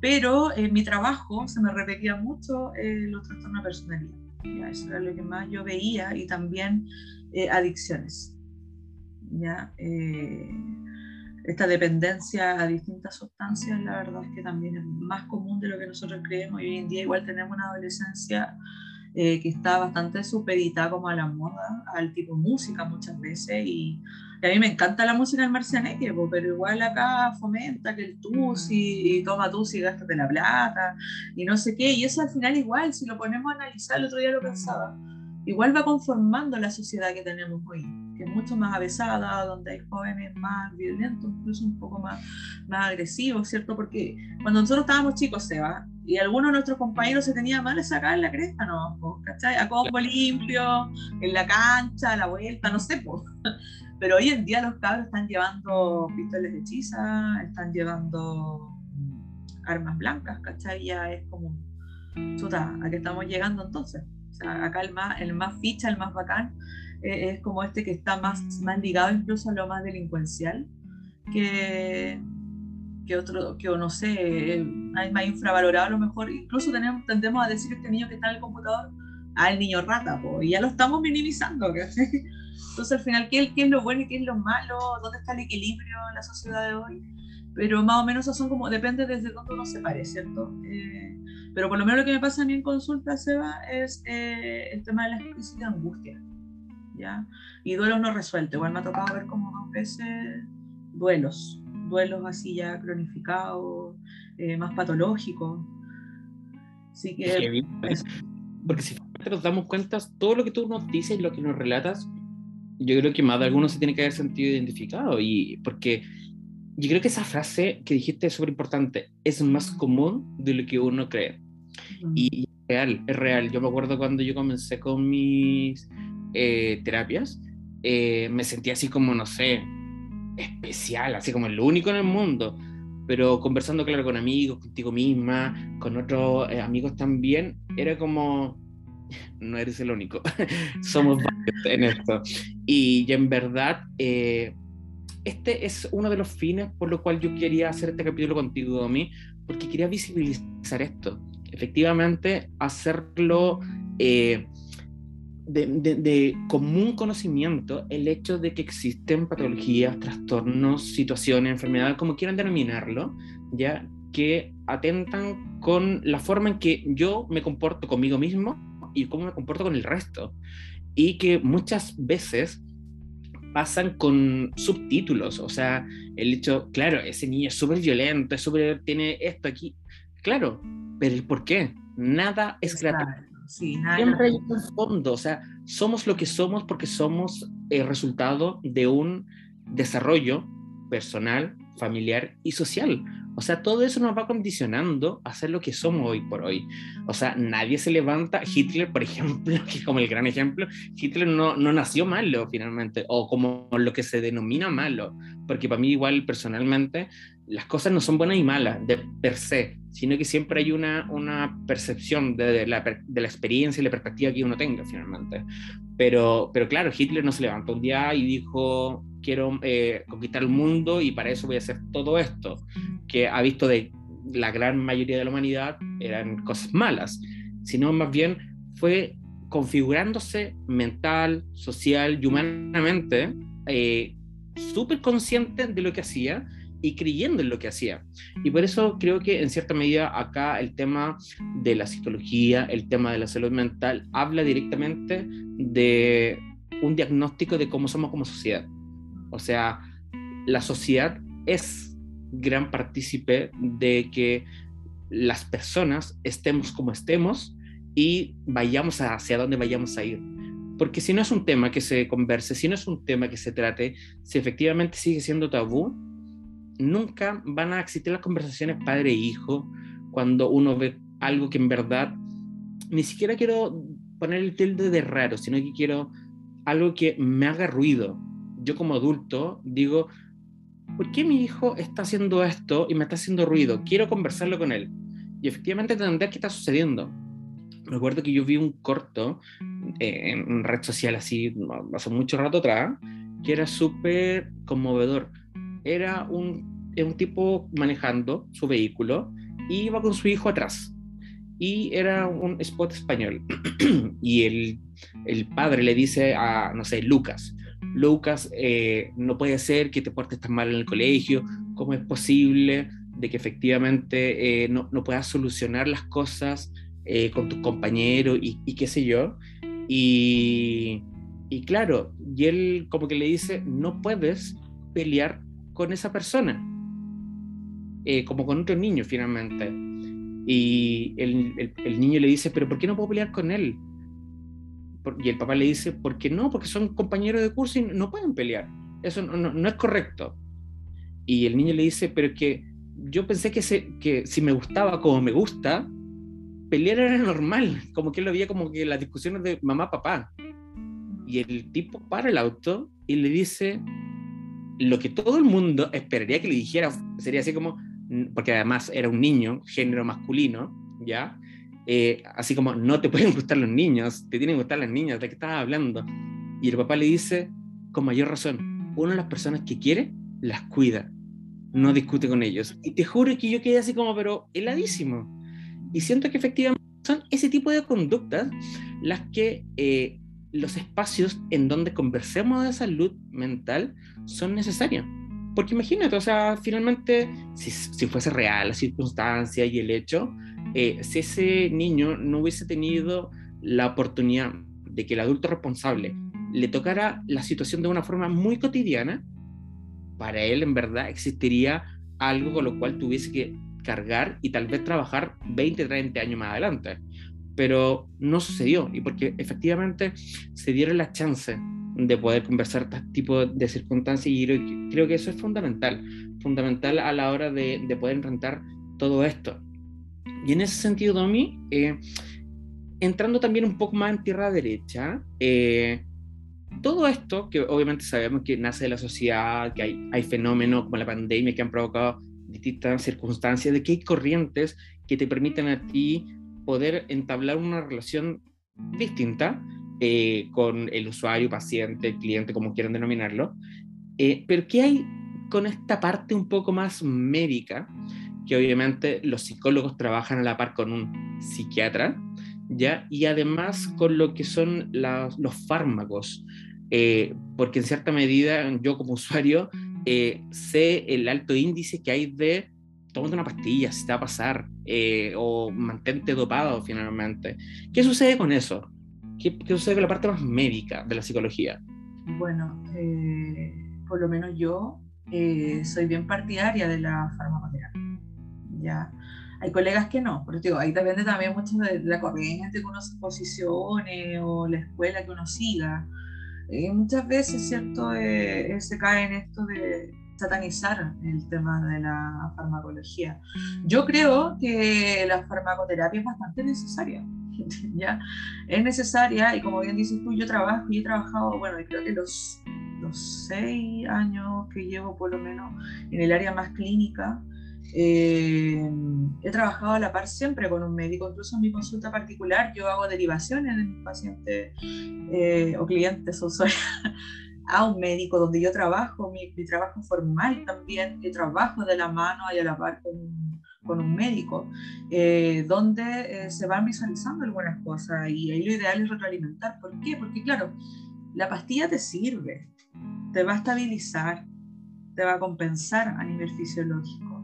Pero en mi trabajo se me repetía mucho eh, los trastornos de personalidad, ¿ya? Eso era lo que más yo veía y también eh, adicciones, ¿ya? esta dependencia a distintas sustancias, la verdad es que también es más común de lo que nosotros creemos y hoy en día igual tenemos una adolescencia eh, que está bastante supeditada como a la moda, al tipo de música muchas veces, y, a mí me encanta la música del marcianeque, pero igual acá fomenta que el tusi, y toma tusi y gástate la plata, y no sé qué, y eso al final igual, si lo ponemos a analizar, el otro día lo pensaba, igual va conformando la sociedad que tenemos hoy, es mucho más avesada, donde hay jóvenes más violentos, incluso un poco más, más agresivos, ¿cierto? Porque cuando nosotros estábamos chicos, Seba, y algunos de nuestros compañeros se tenía mal sacar la cresta, ¿no? ¿Cachai? A combo limpio, en la cancha, a la vuelta, no sé, pues. (laughs) Pero hoy en día los cabros están llevando pistoles de hechiza, están llevando armas blancas, ¿cachai? Ya es como, chuta, ¿a qué estamos llegando entonces? O sea, acá el más, el más ficha, el más bacán, eh, es como este que está más, más ligado incluso a lo más delincuencial, que, que otro, que no sé, hay más infravalorado a lo mejor, incluso tenemos, tendemos a decir este niño que está en el computador, al niño rata, y ya lo estamos minimizando. Entonces al final, ¿qué, ¿qué, es lo bueno y qué es lo malo? ¿Dónde está el equilibrio en la sociedad de hoy? Pero más o menos son como, depende desde dónde uno se pare, ¿cierto? Eh, pero por lo menos lo que me pasa a mí en consulta, Seba, es eh, el tema de la crisis de angustia, ¿ya? Y duelos no resueltos. Igual me ha tocado ver como dos veces duelos, duelos así ya cronificados, eh, más patológicos. Así que... porque si nos damos cuenta, todo lo que tú nos dices y lo que nos relatas, yo creo que más de algunos se tiene que haber sentido identificado. Y porque yo creo que esa frase que dijiste es súper importante, es más común de lo que uno cree. Y es real, es real. Yo me acuerdo cuando yo comencé con mis eh, terapias, eh, me sentía así como, no sé, especial, así como el único en el mundo. Pero conversando, claro, con amigos, contigo misma, con otros eh, amigos también, era como, (laughs) no eres el único, (laughs) somos varios en esto. Y en verdad, este es uno de los fines por lo cual yo quería hacer este capítulo contigo, Domi, porque quería visibilizar esto efectivamente hacerlo eh, de, común conocimiento el hecho de que existen patologías, trastornos, situaciones, enfermedades, como quieran denominarlo, ya que atentan con la forma en que yo me comporto conmigo mismo y cómo me comporto con el resto. Y que muchas veces pasan con subtítulos, o sea, el hecho, claro, ese niño es súper violento, es súper, tiene esto aquí, claro, pero el por qué, nada es gratuito. Sí, nada Siempre hay un fondo, o sea, somos lo que somos porque somos el resultado de un desarrollo personal, familiar y social. O sea, todo eso nos va condicionando a ser lo que somos hoy por hoy. O sea, nadie se levanta. Hitler, por (laughs) ejemplo, que como el gran ejemplo, Hitler no, no nació malo finalmente, o como lo que se denomina malo, porque para mí igual personalmente las cosas no son buenas y malas de per se, sino que siempre hay una, una percepción de, la, de la experiencia y la perspectiva que uno tenga finalmente. Pero, pero claro, Hitler no se levantó un día y dijo, quiero eh, conquistar el mundo y para eso voy a hacer todo esto, que ha visto de la gran mayoría de la humanidad eran cosas malas, sino más bien fue configurándose mental, social y humanamente, eh, súper consciente de lo que hacía y creyendo en lo que hacía. Y por eso creo que en cierta medida acá el tema de la psicología, el tema de la salud mental, habla directamente de un diagnóstico de cómo somos como sociedad. O sea, la sociedad es gran partícipe de que las personas estemos como estemos y vayamos hacia donde vayamos a ir. Porque si no es un tema que se converse, si no es un tema que se trate, si efectivamente sigue siendo tabú, nunca van a existir las conversaciones padre-hijo cuando uno ve algo que en verdad ni siquiera quiero poner el tilde de raro, sino que quiero algo que me haga ruido, yo como adulto digo, ¿por qué mi hijo está haciendo esto y me está haciendo ruido? Quiero conversarlo con él. Y efectivamente entender qué está sucediendo. Me acuerdo que yo vi un corto eh, en red social así, hace mucho rato atrás, que era súper conmovedor. Era un, un tipo manejando su vehículo y iba con su hijo atrás. Y era un spot español. (clears throat) y el, el padre le dice a, no sé, Lucas, Lucas, eh, no puede ser que te portes tan mal en el colegio, ¿cómo es posible de que efectivamente eh, no, no, puedas solucionar las cosas eh, con tus compañeros y, qué sé yo? Y, y, claro, y él como que le dice, no puedes pelear con esa persona, como con otro niño finalmente. Y el, niño le dice, pero ¿por qué no puedo pelear con él? y el papá le dice, ¿por qué no? Porque son compañeros de curso y no pueden pelear. Eso no, es correcto. Y el niño le dice, pero que yo pensé que, que si me gustaba como me gusta, pelear era normal, como que lo veía como que las discusiones de mamá, papá. Y el tipo para el auto y le dice lo que todo el mundo esperaría que le dijera, sería así como, porque además era un niño, género masculino, ¿ya? Eh, así como, no te pueden gustar los niños, te tienen que gustar las niñas, ¿de qué estás hablando? Y el papá le dice, con mayor razón, una de las personas que quiere, las cuida, no discute con ellos. Y te juro que yo quedé así como, pero heladísimo. Y siento que efectivamente son ese tipo de conductas las que eh, los espacios en donde conversemos de salud mental son necesarios. Porque imagínate, o sea, finalmente, si, fuese real la circunstancia y el hecho, eh, si ese niño no hubiese tenido la oportunidad de que el adulto responsable le tocara la situación de una forma muy cotidiana, para él en verdad existiría algo con lo cual tuviese que cargar y tal vez trabajar 20, 30 años más adelante. Pero no sucedió y porque efectivamente se dieron las chances de poder conversar este tipo de circunstancias y creo que eso es fundamental, fundamental a la hora de, de poder enfrentar todo esto. Y en ese sentido, Domi, eh, entrando también un poco más en tierra derecha, eh, todo esto, que obviamente sabemos que nace de la sociedad, que hay, hay fenómenos como la pandemia que han provocado distintas circunstancias, de que hay corrientes que te permiten a ti poder entablar una relación distinta eh, con el usuario, paciente, cliente, como quieran denominarlo. pero ¿qué hay con esta parte un poco más médica que obviamente los psicólogos trabajan a la par con un psiquiatra, ¿ya? Y además con lo que son los fármacos, eh, porque en cierta medida yo como usuario eh, sé el alto índice que hay de tómate una pastilla, si te va a pasar, eh, o mantente dopado finalmente. ¿Qué sucede con eso? ¿Qué, ¿Qué, sucede con la parte más médica de la psicología? Bueno, por lo menos yo soy bien partidaria de la farmacoterapia. ¿ya? Hay colegas que no, pero digo, ahí depende también mucho de la corriente que uno se posicione o la escuela que uno siga. Eh, muchas veces, ¿cierto?, eh, se cae en esto de satanizar el tema de la farmacología. Yo creo que la farmacoterapia es bastante necesaria. (laughs) ¿ya? Es necesaria y como bien dices tú, yo trabajo y he trabajado, bueno, creo que los, los seis años que llevo por lo menos en el área más clínica, eh, he trabajado a la par siempre con un médico, incluso en mi consulta particular yo hago derivaciones de mis pacientes eh, o clientes (laughs) o usuarios a un médico donde yo trabajo, mi, mi, trabajo formal también, que trabajo de la mano y a la par con, con un médico, eh, donde se van visualizando algunas cosas y ahí lo ideal es retroalimentar. ¿Por qué? Porque claro, la pastilla te sirve, te va a estabilizar, te va a compensar a nivel fisiológico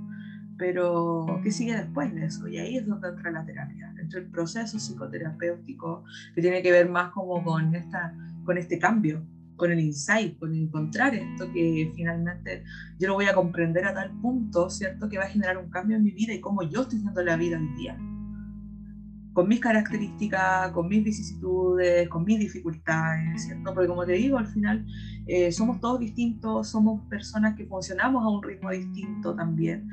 pero ¿qué sigue después de eso? Y ahí es donde entra la terapia, entra el proceso psicoterapéutico que tiene que ver más como con, esta, con este cambio, con el insight, con encontrar esto que finalmente yo lo voy a comprender a tal punto, ¿cierto? Que va a generar un cambio en mi vida y cómo yo estoy haciendo la vida hoy día. Con mis características, con mis vicisitudes, con mis dificultades, ¿cierto? Porque como te digo, al final eh, somos todos distintos, somos personas que funcionamos a un ritmo distinto también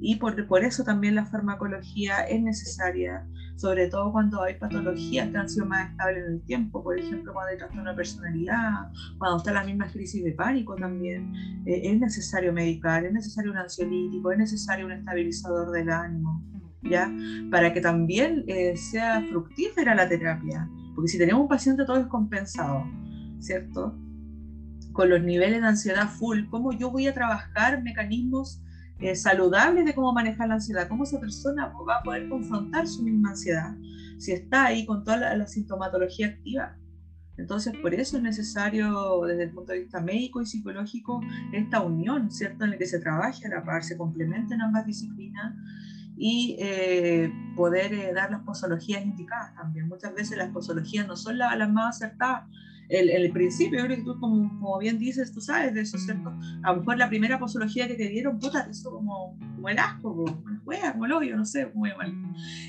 y por, por, eso también la farmacología es necesaria, sobre todo cuando hay patologías que han sido más estables en el tiempo, por ejemplo, cuando hay trastorno de personalidad, cuando están las mismas crisis de pánico también, eh, es necesario medicar, es necesario un ansiolítico, es necesario un estabilizar del ánimo, ¿ya? Para que también eh, sea fructífera la terapia, porque si tenemos un paciente todo descompensado, ¿cierto? Con los niveles de ansiedad full, ¿cómo yo voy a trabajar mecanismos eh, saludables de cómo manejar la ansiedad, cómo esa persona va a poder confrontar su misma ansiedad si está ahí con toda la, sintomatología activa. Entonces, por eso es necesario, desde el punto de vista médico y psicológico, esta unión, ¿cierto?, en la que se trabaje a la par, se complementen ambas disciplinas y eh, poder eh, dar las posologías indicadas también. Muchas veces las posologías no son las más acertadas, el, el principio, yo creo que tú, como, como, bien dices, tú sabes de eso, ¿cierto? A lo mejor la primera posología que te dieron, puta, eso como, como el asco, como el juega, como el odio, no sé, muy mal.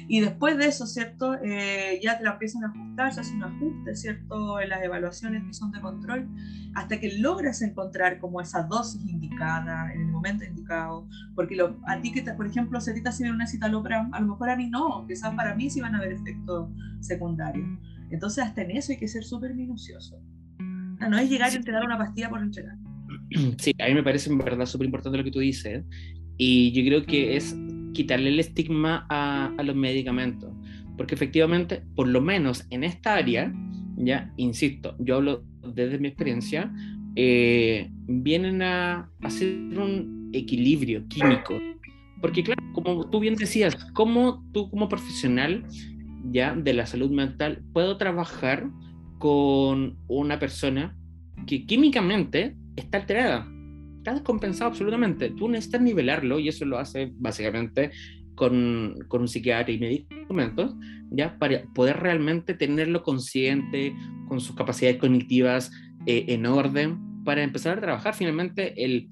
Y después de eso, ¿cierto? Eh, ya te la empiezan a ajustar, se hace un ajuste, ¿cierto? En las evaluaciones que son de control, hasta que logras encontrar como esa dosis indicada, en el momento indicado, porque lo, a ti que, te, por ejemplo, si a ti te sirve una citalopram, a lo mejor a mí no, quizás para mí sí van a haber efectos secundarios. Entonces, hasta en eso hay que ser súper minucioso. No, es llegar y entregar una pastilla por entregar. Sí, a mí me parece en verdad súper importante lo que tú dices. Y yo creo que es quitarle el estigma a, los medicamentos. Porque efectivamente, por lo menos en esta área, ya, insisto, yo hablo desde mi experiencia, eh, vienen a hacer un equilibrio químico. Porque claro, como tú bien decías, como tú como profesional ya de la salud mental, puedo trabajar con una persona que químicamente está alterada, está descompensado absolutamente. Tú necesitas nivelarlo y eso lo hace básicamente con, con un psiquiatra y medicamentos, ya para poder realmente tenerlo consciente, con sus capacidades cognitivas eh, en orden, para empezar a trabajar finalmente el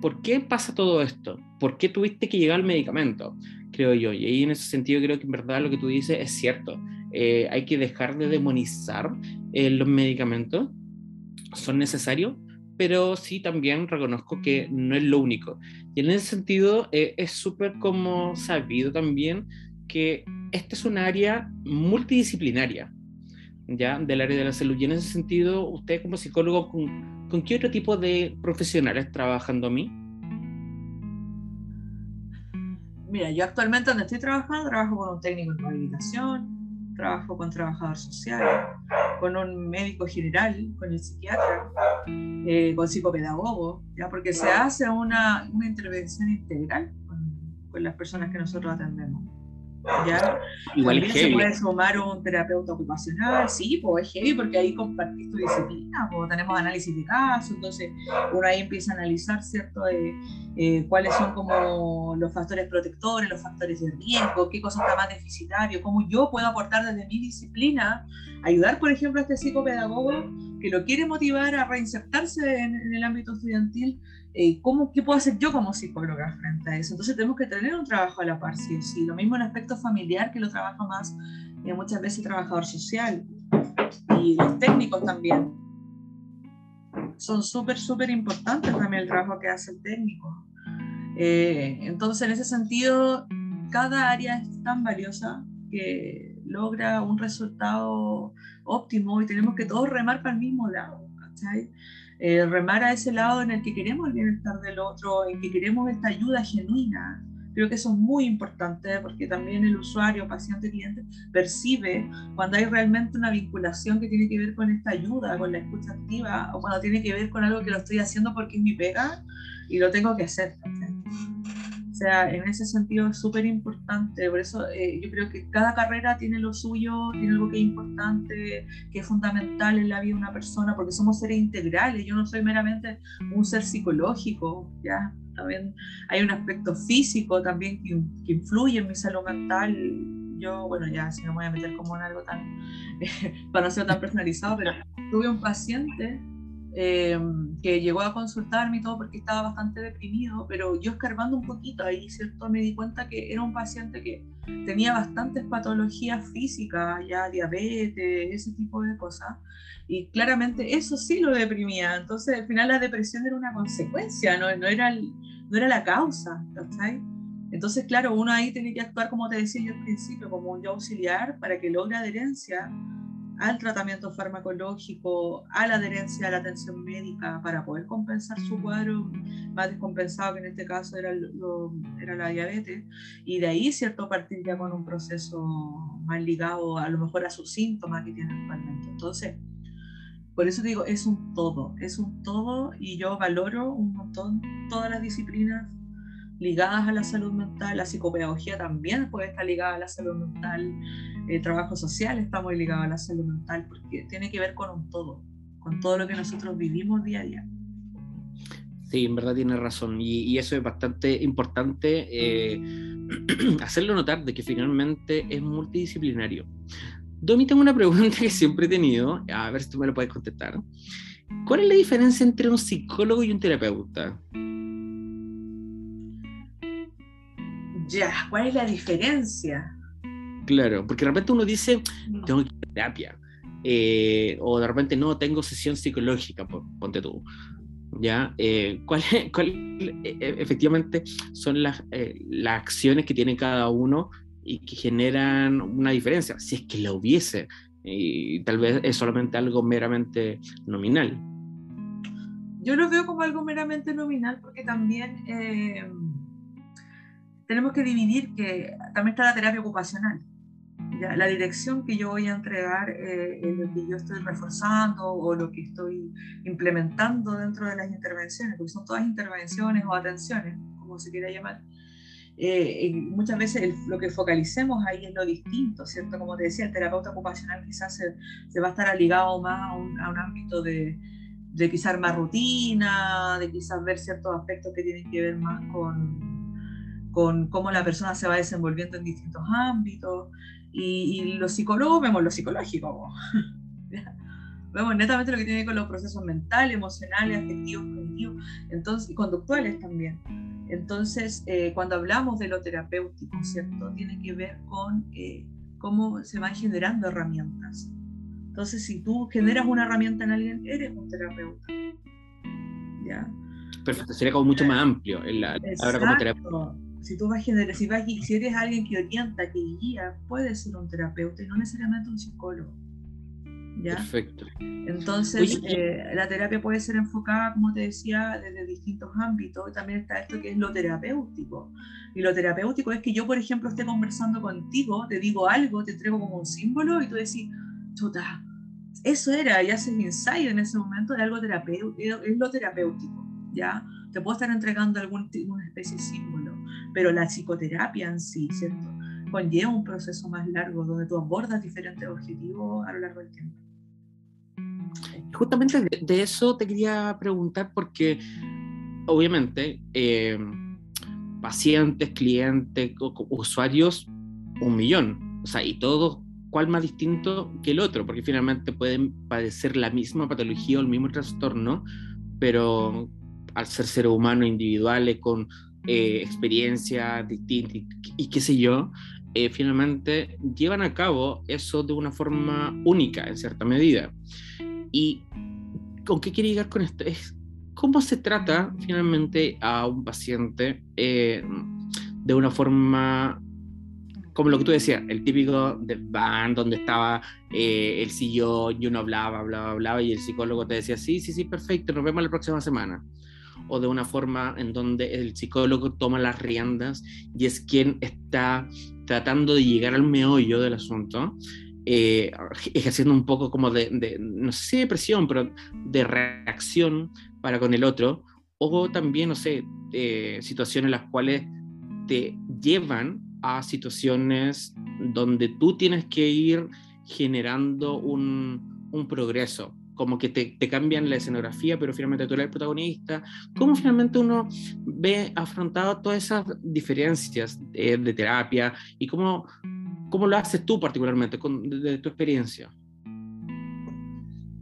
por qué pasa todo esto, por qué tuviste que llegar al medicamento, creo yo. Y ahí en ese sentido creo que en verdad lo que tú dices es cierto. Eh, hay que dejar de demonizar eh, los medicamentos. Son necesarios, pero sí también reconozco que no es lo único. Y en ese sentido eh, es súper como sabido también que esta es un área multidisciplinaria, ¿ya? Del área de la salud. Y en ese sentido, usted como psicólogo, ¿con, ¿con qué otro tipo de profesionales trabajando a mí? Mira, yo actualmente donde estoy trabajando, trabajo con un técnico en rehabilitación, trabajo con trabajador social, con un médico general, con el psiquiatra, eh, con psicopedagogo, ¿ya? porque se hace una, una intervención integral con las personas que nosotros atendemos. ¿Ya? Igual También se puede sumar un terapeuta ocupacional, sí, pues es heavy porque ahí compartís tu disciplina, pues tenemos análisis de casos, entonces uno ahí empieza a analizar, ¿cierto?, eh, eh, cuáles son como los factores protectores, los factores de riesgo, qué cosa está más deficitario, cómo yo puedo aportar desde mi disciplina, ayudar, por ejemplo, a este psicopedagogo que lo quiere motivar a reinsertarse en, el ámbito estudiantil, eh, ¿cómo, ¿qué puedo hacer yo como psicóloga frente a eso? Entonces tenemos que tener un trabajo a la par, sí, sí. Lo mismo el aspecto familiar, que lo trabaja más eh, muchas veces el trabajador social y los técnicos también. Son súper, súper importantes también el trabajo que hace el técnico. Eh, entonces, en ese sentido, cada área es tan valiosa que logra un resultado óptimo y tenemos que todos remar para el mismo lado, eh, remar a ese lado en el que queremos el bienestar del otro, en que queremos esta ayuda genuina. Creo que eso es muy importante porque también el usuario, paciente, cliente percibe cuando hay realmente una vinculación que tiene que ver con esta ayuda, con la escucha activa, o cuando tiene que ver con algo que lo estoy haciendo porque es mi pega y lo tengo que hacer. O sea, en ese sentido es súper importante. Por eso eh, yo creo que cada carrera tiene lo suyo, tiene algo que es importante, que es fundamental en la vida de una persona, porque somos seres integrales. Yo no soy meramente un ser psicológico, ¿ya? También hay un aspecto físico también que, que influye en mi salud mental. Yo, bueno, ya si no me voy a meter como en algo tan, para no ser tan personalizado, pero tuve un paciente eh, que llegó a consultarme y todo porque estaba bastante deprimido, pero yo escarbando un poquito ahí, ¿cierto? Me di cuenta que era un paciente que tenía bastantes patologías físicas, ya diabetes, ese tipo de cosas, y claramente eso sí lo deprimía, entonces al final la depresión era una consecuencia, no, no, era, no era la causa, ¿sabes? Entonces, claro, uno ahí tiene que actuar, como te decía yo al principio, como un yo auxiliar para que logre adherencia al tratamiento farmacológico, a la adherencia a la atención médica para poder compensar su cuadro más descompensado, que en este caso era, era la diabetes, y de ahí, ¿cierto?, partir ya con un proceso más ligado a lo mejor a sus síntomas que tiene actualmente. Entonces, por eso digo, es un todo, es un todo y yo valoro un montón todas las disciplinas ligadas a la salud mental, la psicopedagogía también puede estar ligada a la salud mental, el trabajo social está muy ligado a la salud mental porque tiene que ver con un todo, con todo lo que nosotros vivimos día a día. Sí, en verdad tiene razón y, eso es bastante importante eh, (clears throat) hacerlo notar de que finalmente es multidisciplinario. Domi, tengo una pregunta que siempre he tenido, a ver si tú me lo puedes contestar. ¿Cuál es la diferencia entre un psicólogo y un terapeuta? Ya, ¿cuál es la diferencia? Claro, porque de repente uno dice, tengo que ir a terapia, eh, o de repente no, tengo sesión psicológica, ponte tú. ¿Ya? Eh, ¿Cuál, cuál e, e, efectivamente son las, eh, las acciones que tiene cada uno y que generan una diferencia? Si es que la hubiese, y tal vez es solamente algo meramente nominal. Yo lo veo como algo meramente nominal porque también tenemos que dividir que también está la terapia ocupacional. ¿ya? La dirección que yo voy a entregar eh, es lo que yo estoy reforzando o lo que estoy implementando dentro de las intervenciones, porque son todas intervenciones o atenciones, como se quiera llamar. Eh, muchas veces lo que focalicemos ahí es lo distinto, ¿cierto? Como te decía, el terapeuta ocupacional quizás se, se va a estar ligado más a un, a un ámbito de, de quizás más rutina, de quizás ver ciertos aspectos que tienen que ver más con, con cómo la persona se va desenvolviendo en distintos ámbitos. Y, los psicólogos vemos lo psicológico. (laughs) vemos netamente lo que tiene que ver con los procesos mentales, emocionales, afectivos, cognitivos, entonces, y conductuales también. Entonces, eh, cuando hablamos de lo terapéutico, ¿cierto? Tiene que ver con eh, cómo se van generando herramientas. Entonces, si tú generas una herramienta en alguien, eres un terapeuta. ¿Ya? Perfecto, sería como mucho más amplio en la, ahora como terapeuta si tú vas a generar, si, vas, si eres alguien que orienta, que guía, puedes ser un terapeuta y no necesariamente un psicólogo. ¿ya? Perfecto. Entonces, eh, la terapia puede ser enfocada, como te decía, desde distintos ámbitos. También está esto que es lo terapéutico. Y lo terapéutico es que yo, por ejemplo, esté conversando contigo, te digo algo, te entrego como un símbolo y tú decís, chuta, eso era, y haces insight en ese momento de algo terapéutico, es lo terapéutico, ¿ya? Te puedo estar entregando alguna especie de símbolo pero la psicoterapia en sí, ¿cierto? Conlleva un proceso más largo donde tú abordas diferentes objetivos a lo largo del tiempo. Justamente de, eso te quería preguntar porque obviamente eh, pacientes, clientes, usuarios, un millón, o sea, y todos cuál más distinto que el otro, porque finalmente pueden padecer la misma patología o el mismo trastorno, pero al ser seres humanos individuales con eh, experiencias distintas y, qué sé yo, eh, finalmente llevan a cabo eso de una forma única en cierta medida. ¿Y con qué quiere llegar con esto? Es cómo se trata finalmente a un paciente eh, de una forma como lo que tú decías, el típico de van donde estaba eh, el sillón y uno hablaba, hablaba, hablaba y el psicólogo te decía, sí, sí, sí, perfecto, nos vemos la próxima semana. O de una forma en donde el psicólogo toma las riendas y es quien está tratando de llegar al meollo del asunto, eh, ejerciendo un poco como de, no sé de presión, pero de reacción para con el otro, o también, no sé, eh, situaciones en las cuales te llevan a situaciones donde tú tienes que ir generando un progreso, como que te, te, cambian la escenografía, pero finalmente tú eres el protagonista. ¿Cómo finalmente uno ve afrontado todas esas diferencias de, de terapia y cómo, cómo lo haces tú particularmente con, de, tu experiencia?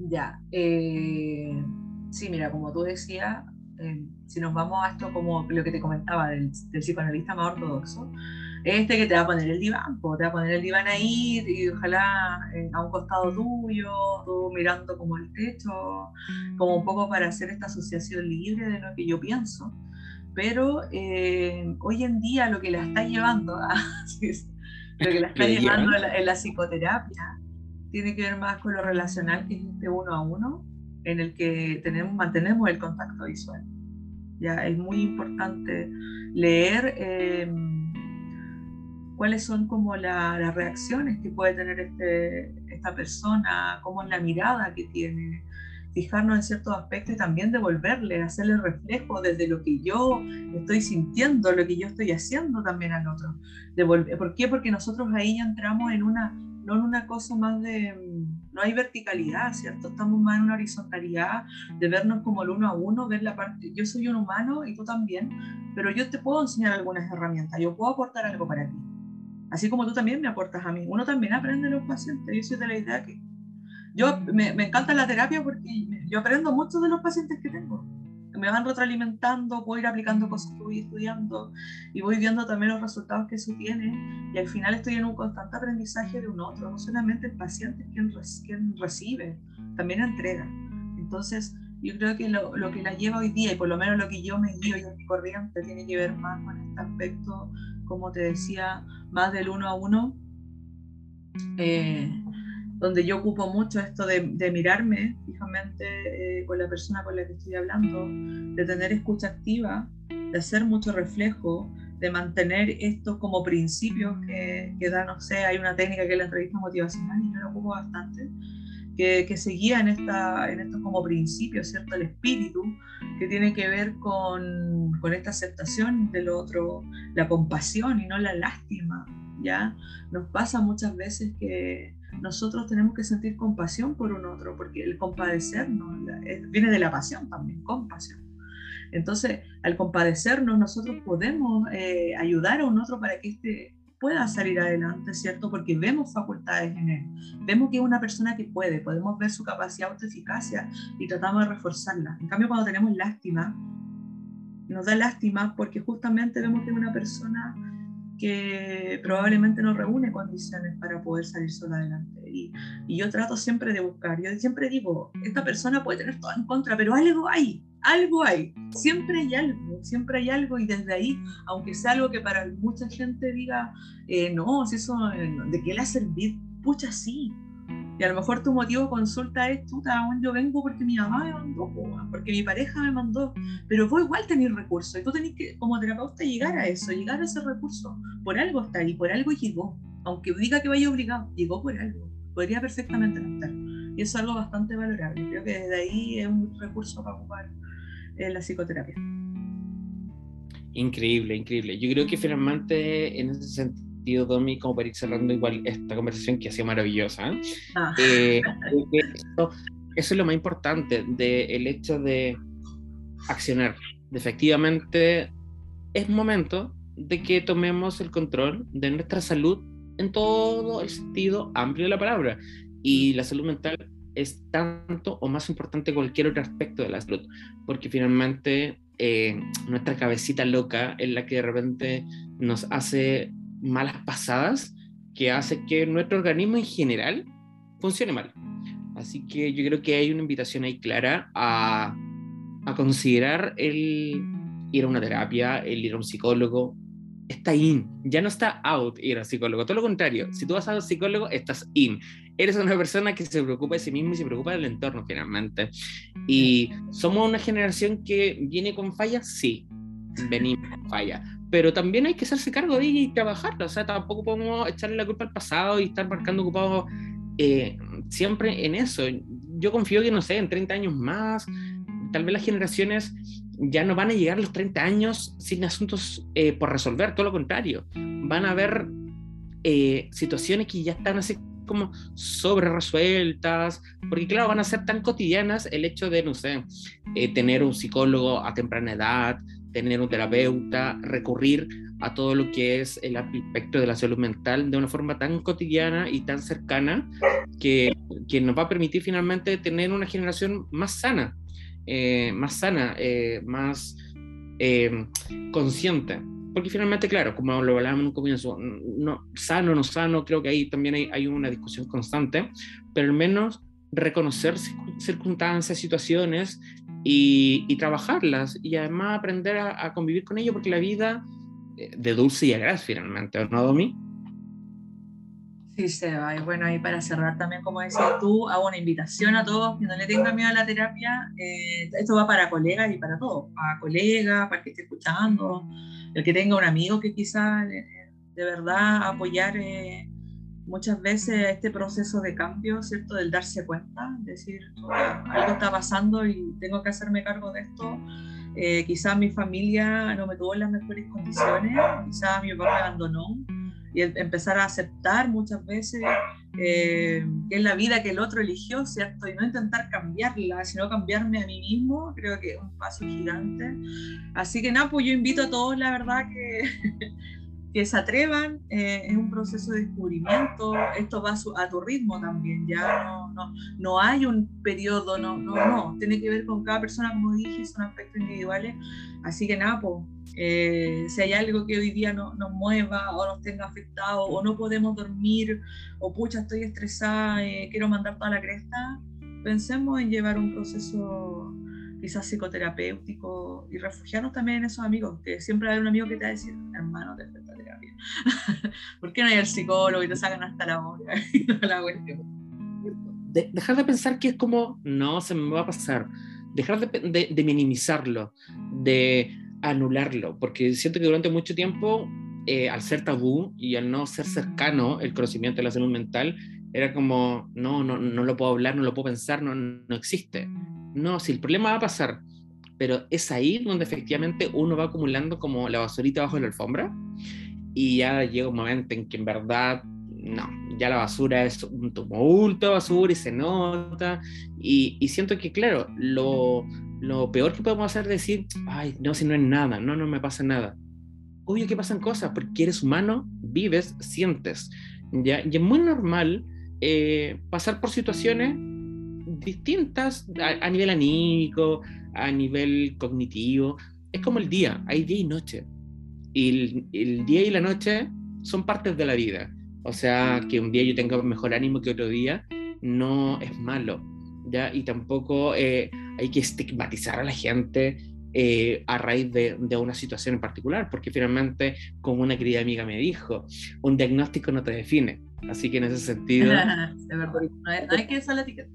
Ya, eh, sí, mira, como tú decías, eh, si nos vamos a esto como lo que te comentaba del, del psicoanalista más ortodoxo, este que te va a poner el diván, te va a poner el diván ahí y ojalá eh, a un costado tuyo, tú mirando como el techo, como un poco para hacer esta asociación libre de lo que yo pienso. Pero eh, hoy en día lo que la está llevando, a, (laughs) lo que la está llevando en la, psicoterapia tiene que ver más con lo relacional, que es este uno a uno, en el que tenemos, mantenemos el contacto visual. Ya es muy importante leer. Eh, cuáles son como las reacciones que puede tener este, esta persona, cómo es la mirada que tiene, fijarnos en ciertos aspectos y también devolverle, hacerle reflejo desde lo que yo estoy sintiendo, lo que yo estoy haciendo también al otro. Devolver, ¿Por qué? Porque nosotros ahí ya entramos en una, no en una cosa más de, no hay verticalidad, ¿cierto? Estamos más en una horizontalidad de vernos como el uno a uno, ver la parte, yo soy un humano y tú también, pero yo te puedo enseñar algunas herramientas, yo puedo aportar algo para ti Así como tú también me aportas a mí. Uno también aprende de los pacientes. Yo soy de la idea que yo me, me, encanta la terapia porque yo aprendo mucho de los pacientes que tengo. Me van retroalimentando, voy ir aplicando cosas que voy estudiando y voy viendo también los resultados que eso tiene. Y al final estoy en un constante aprendizaje de un otro. No solamente el paciente quien, quien recibe, también entrega. Entonces, yo creo que lo, lo, que la lleva hoy día, y por lo menos lo que yo me guío y en mi corriente, tiene que ver más con este aspecto como te decía, más del uno a uno, eh, donde yo ocupo mucho esto de, mirarme fijamente eh, con la persona con la que estoy hablando, de tener escucha activa, de hacer mucho reflejo, de mantener esto como principios que, que da, no sé, hay una técnica que es la entrevista motivacional y yo lo ocupo bastante, que, que, se guía en, esta, en estos como principios, ¿cierto? El espíritu, que tiene que ver con, con, esta aceptación del otro, la compasión y no la lástima, ¿ya? Nos pasa muchas veces que nosotros tenemos que sentir compasión por un otro, porque el compadecernos viene de la pasión también, compasión. Entonces, al compadecernos, nosotros podemos eh, ayudar a un otro para que este pueda salir adelante, ¿cierto? Porque vemos facultades en él, vemos que es una persona que puede, podemos ver su capacidad autoeficacia y tratamos de reforzarla. En cambio, cuando tenemos lástima, nos da lástima porque justamente vemos que es una persona que probablemente no reúne condiciones para poder salir sola adelante. Y, y, yo trato siempre de buscar, yo siempre digo, esta persona puede tener todo en contra, pero algo hay, algo hay, siempre hay algo, siempre hay algo y desde ahí, aunque sea algo que para mucha gente diga, eh, no, si eso, eh, ¿de qué le ha servido? Pucha, sí. Y a lo mejor tu motivo de consulta es, tú, yo vengo porque mi mamá me mandó, porque mi pareja me mandó, pero vos igual tenés recursos y tú tenés que, como terapeuta, llegar a eso, llegar a ese recurso. Por algo está ahí, por algo llegó. Aunque diga que vaya obligado, llegó por algo. Podría perfectamente estar. Y eso es algo bastante valorable. Creo que desde ahí es un recurso para ocupar la psicoterapia. Increíble, increíble. Yo creo que finalmente en ese sentido, Domi, como para ir cerrando igual esta conversación que ha sido maravillosa, ah. eh, eso, es lo más importante del hecho de accionar. efectivamente, es momento de que tomemos el control de nuestra salud en todo el sentido amplio de la palabra. Y la salud mental es tanto o más importante que cualquier otro aspecto de la salud, porque finalmente eh, nuestra cabecita loca es la que de repente nos hace malas pasadas, que hace que nuestro organismo en general funcione mal. Así que yo creo que hay una invitación ahí clara a, a considerar el ir a una terapia, el ir a un psicólogo, está in, ya no está out ir al psicólogo, todo lo contrario, si tú vas a un psicólogo, estás in. Eres una persona que se preocupa de sí mismo y se preocupa del entorno finalmente. Y somos una generación que viene con fallas, sí, venimos con fallas, pero también hay que hacerse cargo de ella y trabajarla, o sea, tampoco podemos echarle la culpa al pasado y estar marcando ocupados eh, siempre en eso. Yo confío que, no sé, en 30 años más, tal vez las generaciones ya no van a llegar a los 30 años sin asuntos eh, por resolver, todo lo contrario. Van a haber eh, situaciones que ya están así como sobre resueltas, porque claro, van a ser tan cotidianas el hecho de, no sé, eh, tener un psicólogo a temprana edad, tener un terapeuta, recurrir a todo lo que es el aspecto de la salud mental de una forma tan cotidiana y tan cercana que, que nos va a permitir finalmente tener una generación más sana, eh, más sana, eh, más eh, consciente. Porque finalmente, claro, como lo hablábamos en un comienzo, no, sano, no sano, creo que ahí también hay, hay una discusión constante, pero al menos reconocer circunstancias, situaciones y, trabajarlas y además aprender a, convivir con ello porque la vida de dulce y agraz finalmente, ¿no, Domi? Sí, Seba. Y bueno, ahí para cerrar también, como decías tú, hago una invitación a todos que no le tengan miedo a la terapia. Eh, esto va para colegas y para todos, para colegas, para el que esté escuchando, el que tenga un amigo que quizá de verdad apoyar eh, muchas veces este proceso de cambio, ¿cierto? Del darse cuenta, decir, algo está pasando y tengo que hacerme cargo de esto. Eh, quizás mi familia no me tuvo en las mejores condiciones, quizás mi papá me abandonó y empezar a aceptar muchas veces eh, que es la vida que el otro eligió, ¿cierto? Y no intentar cambiarla, sino cambiarme a mí mismo, creo que es un paso gigante. Así que nada, pues yo invito a todos, la verdad, que, (laughs) que se atrevan, eh, es un proceso de descubrimiento, esto va a, tu ritmo también, ya no, no, no, hay un periodo, no, no, no, tiene que ver con cada persona, como dije, son aspectos individuales, así que nada, pues eh, si hay algo que hoy día no, nos mueva o nos tenga afectado o no podemos dormir o pucha estoy estresada, eh, quiero mandar toda la cresta, pensemos en llevar un proceso quizás psicoterapéutico y refugiarnos también en esos amigos, que siempre hay un amigo que te va a decir, hermano, te falta terapia. (laughs) ¿Por qué no hay el psicólogo y te sacan hasta la hora? (laughs) dejar de pensar que es como, no, se me va a pasar. Dejar de, de minimizarlo, de anularlo, porque siento que durante mucho tiempo, eh, al ser tabú y al no ser cercano el conocimiento de la salud mental, era como, no, no, no lo puedo hablar, no lo puedo pensar, no, no existe. No, si el problema va a pasar, pero es ahí donde efectivamente uno va acumulando como la basurita bajo la alfombra y ya llega un momento en que en verdad, no, ya la basura es un tumulto de basura y se nota y, siento que, claro, lo, lo peor que podemos hacer es decir, ay, no, si no es nada, no, no me pasa nada. Obvio que pasan cosas, porque eres humano, vives, sientes. ¿ya? Y es muy normal eh, pasar por situaciones distintas a, nivel anímico, a nivel cognitivo. Es como el día, hay día y noche. Y el, el día y la noche son partes de la vida. O sea, que un día yo tenga mejor ánimo que otro día, no es malo. ¿ya? Y tampoco eh, hay que estigmatizar a la gente eh, a raíz de, de, una situación en particular, porque finalmente, como una querida amiga me dijo, un diagnóstico no te define. Así que en ese sentido... (laughs) de verdad, no hay, que usar la etiqueta.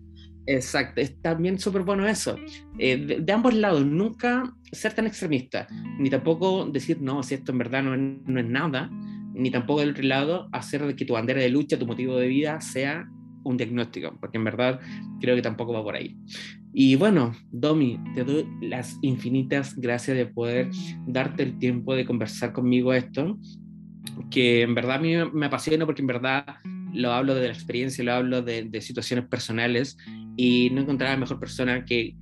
Exacto, es también súper bueno eso. Eh, de, ambos lados, nunca ser tan extremista, ni tampoco decir, no, si esto en verdad no, es nada, ni tampoco del otro lado hacer que tu bandera de lucha, tu motivo de vida sea un diagnóstico, porque en verdad creo que tampoco va por ahí. Y bueno, Domi, te doy las infinitas gracias de poder darte el tiempo de conversar conmigo esto, que en verdad a mí me apasiona porque en verdad lo hablo de la experiencia, lo hablo de, situaciones personales y no encontraba mejor persona que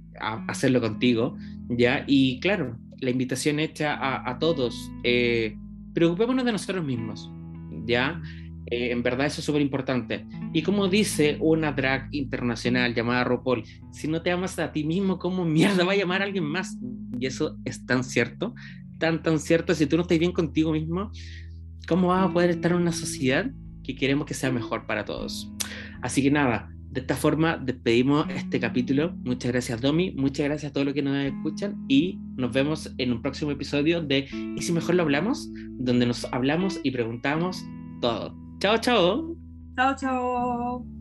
hacerlo contigo, ¿ya? Y claro, la invitación hecha a, a todos, eh, preocupémonos de nosotros mismos, ¿ya? Eh, en verdad eso es súper importante. Y como dice una drag internacional llamada RuPaul, si no te amas a ti mismo, ¿cómo mierda va a llamar a alguien más? Y eso es tan cierto, tan, tan cierto. Si tú no estás bien contigo mismo, ¿cómo vas a poder estar en una sociedad que queremos que sea mejor para todos? Así que nada, de esta forma despedimos este capítulo. Muchas gracias Domi, muchas gracias a todos los que nos escuchan y nos vemos en un próximo episodio de ¿Y si mejor lo hablamos? Donde nos hablamos y preguntamos todo. Chao, chao. Chao, chao.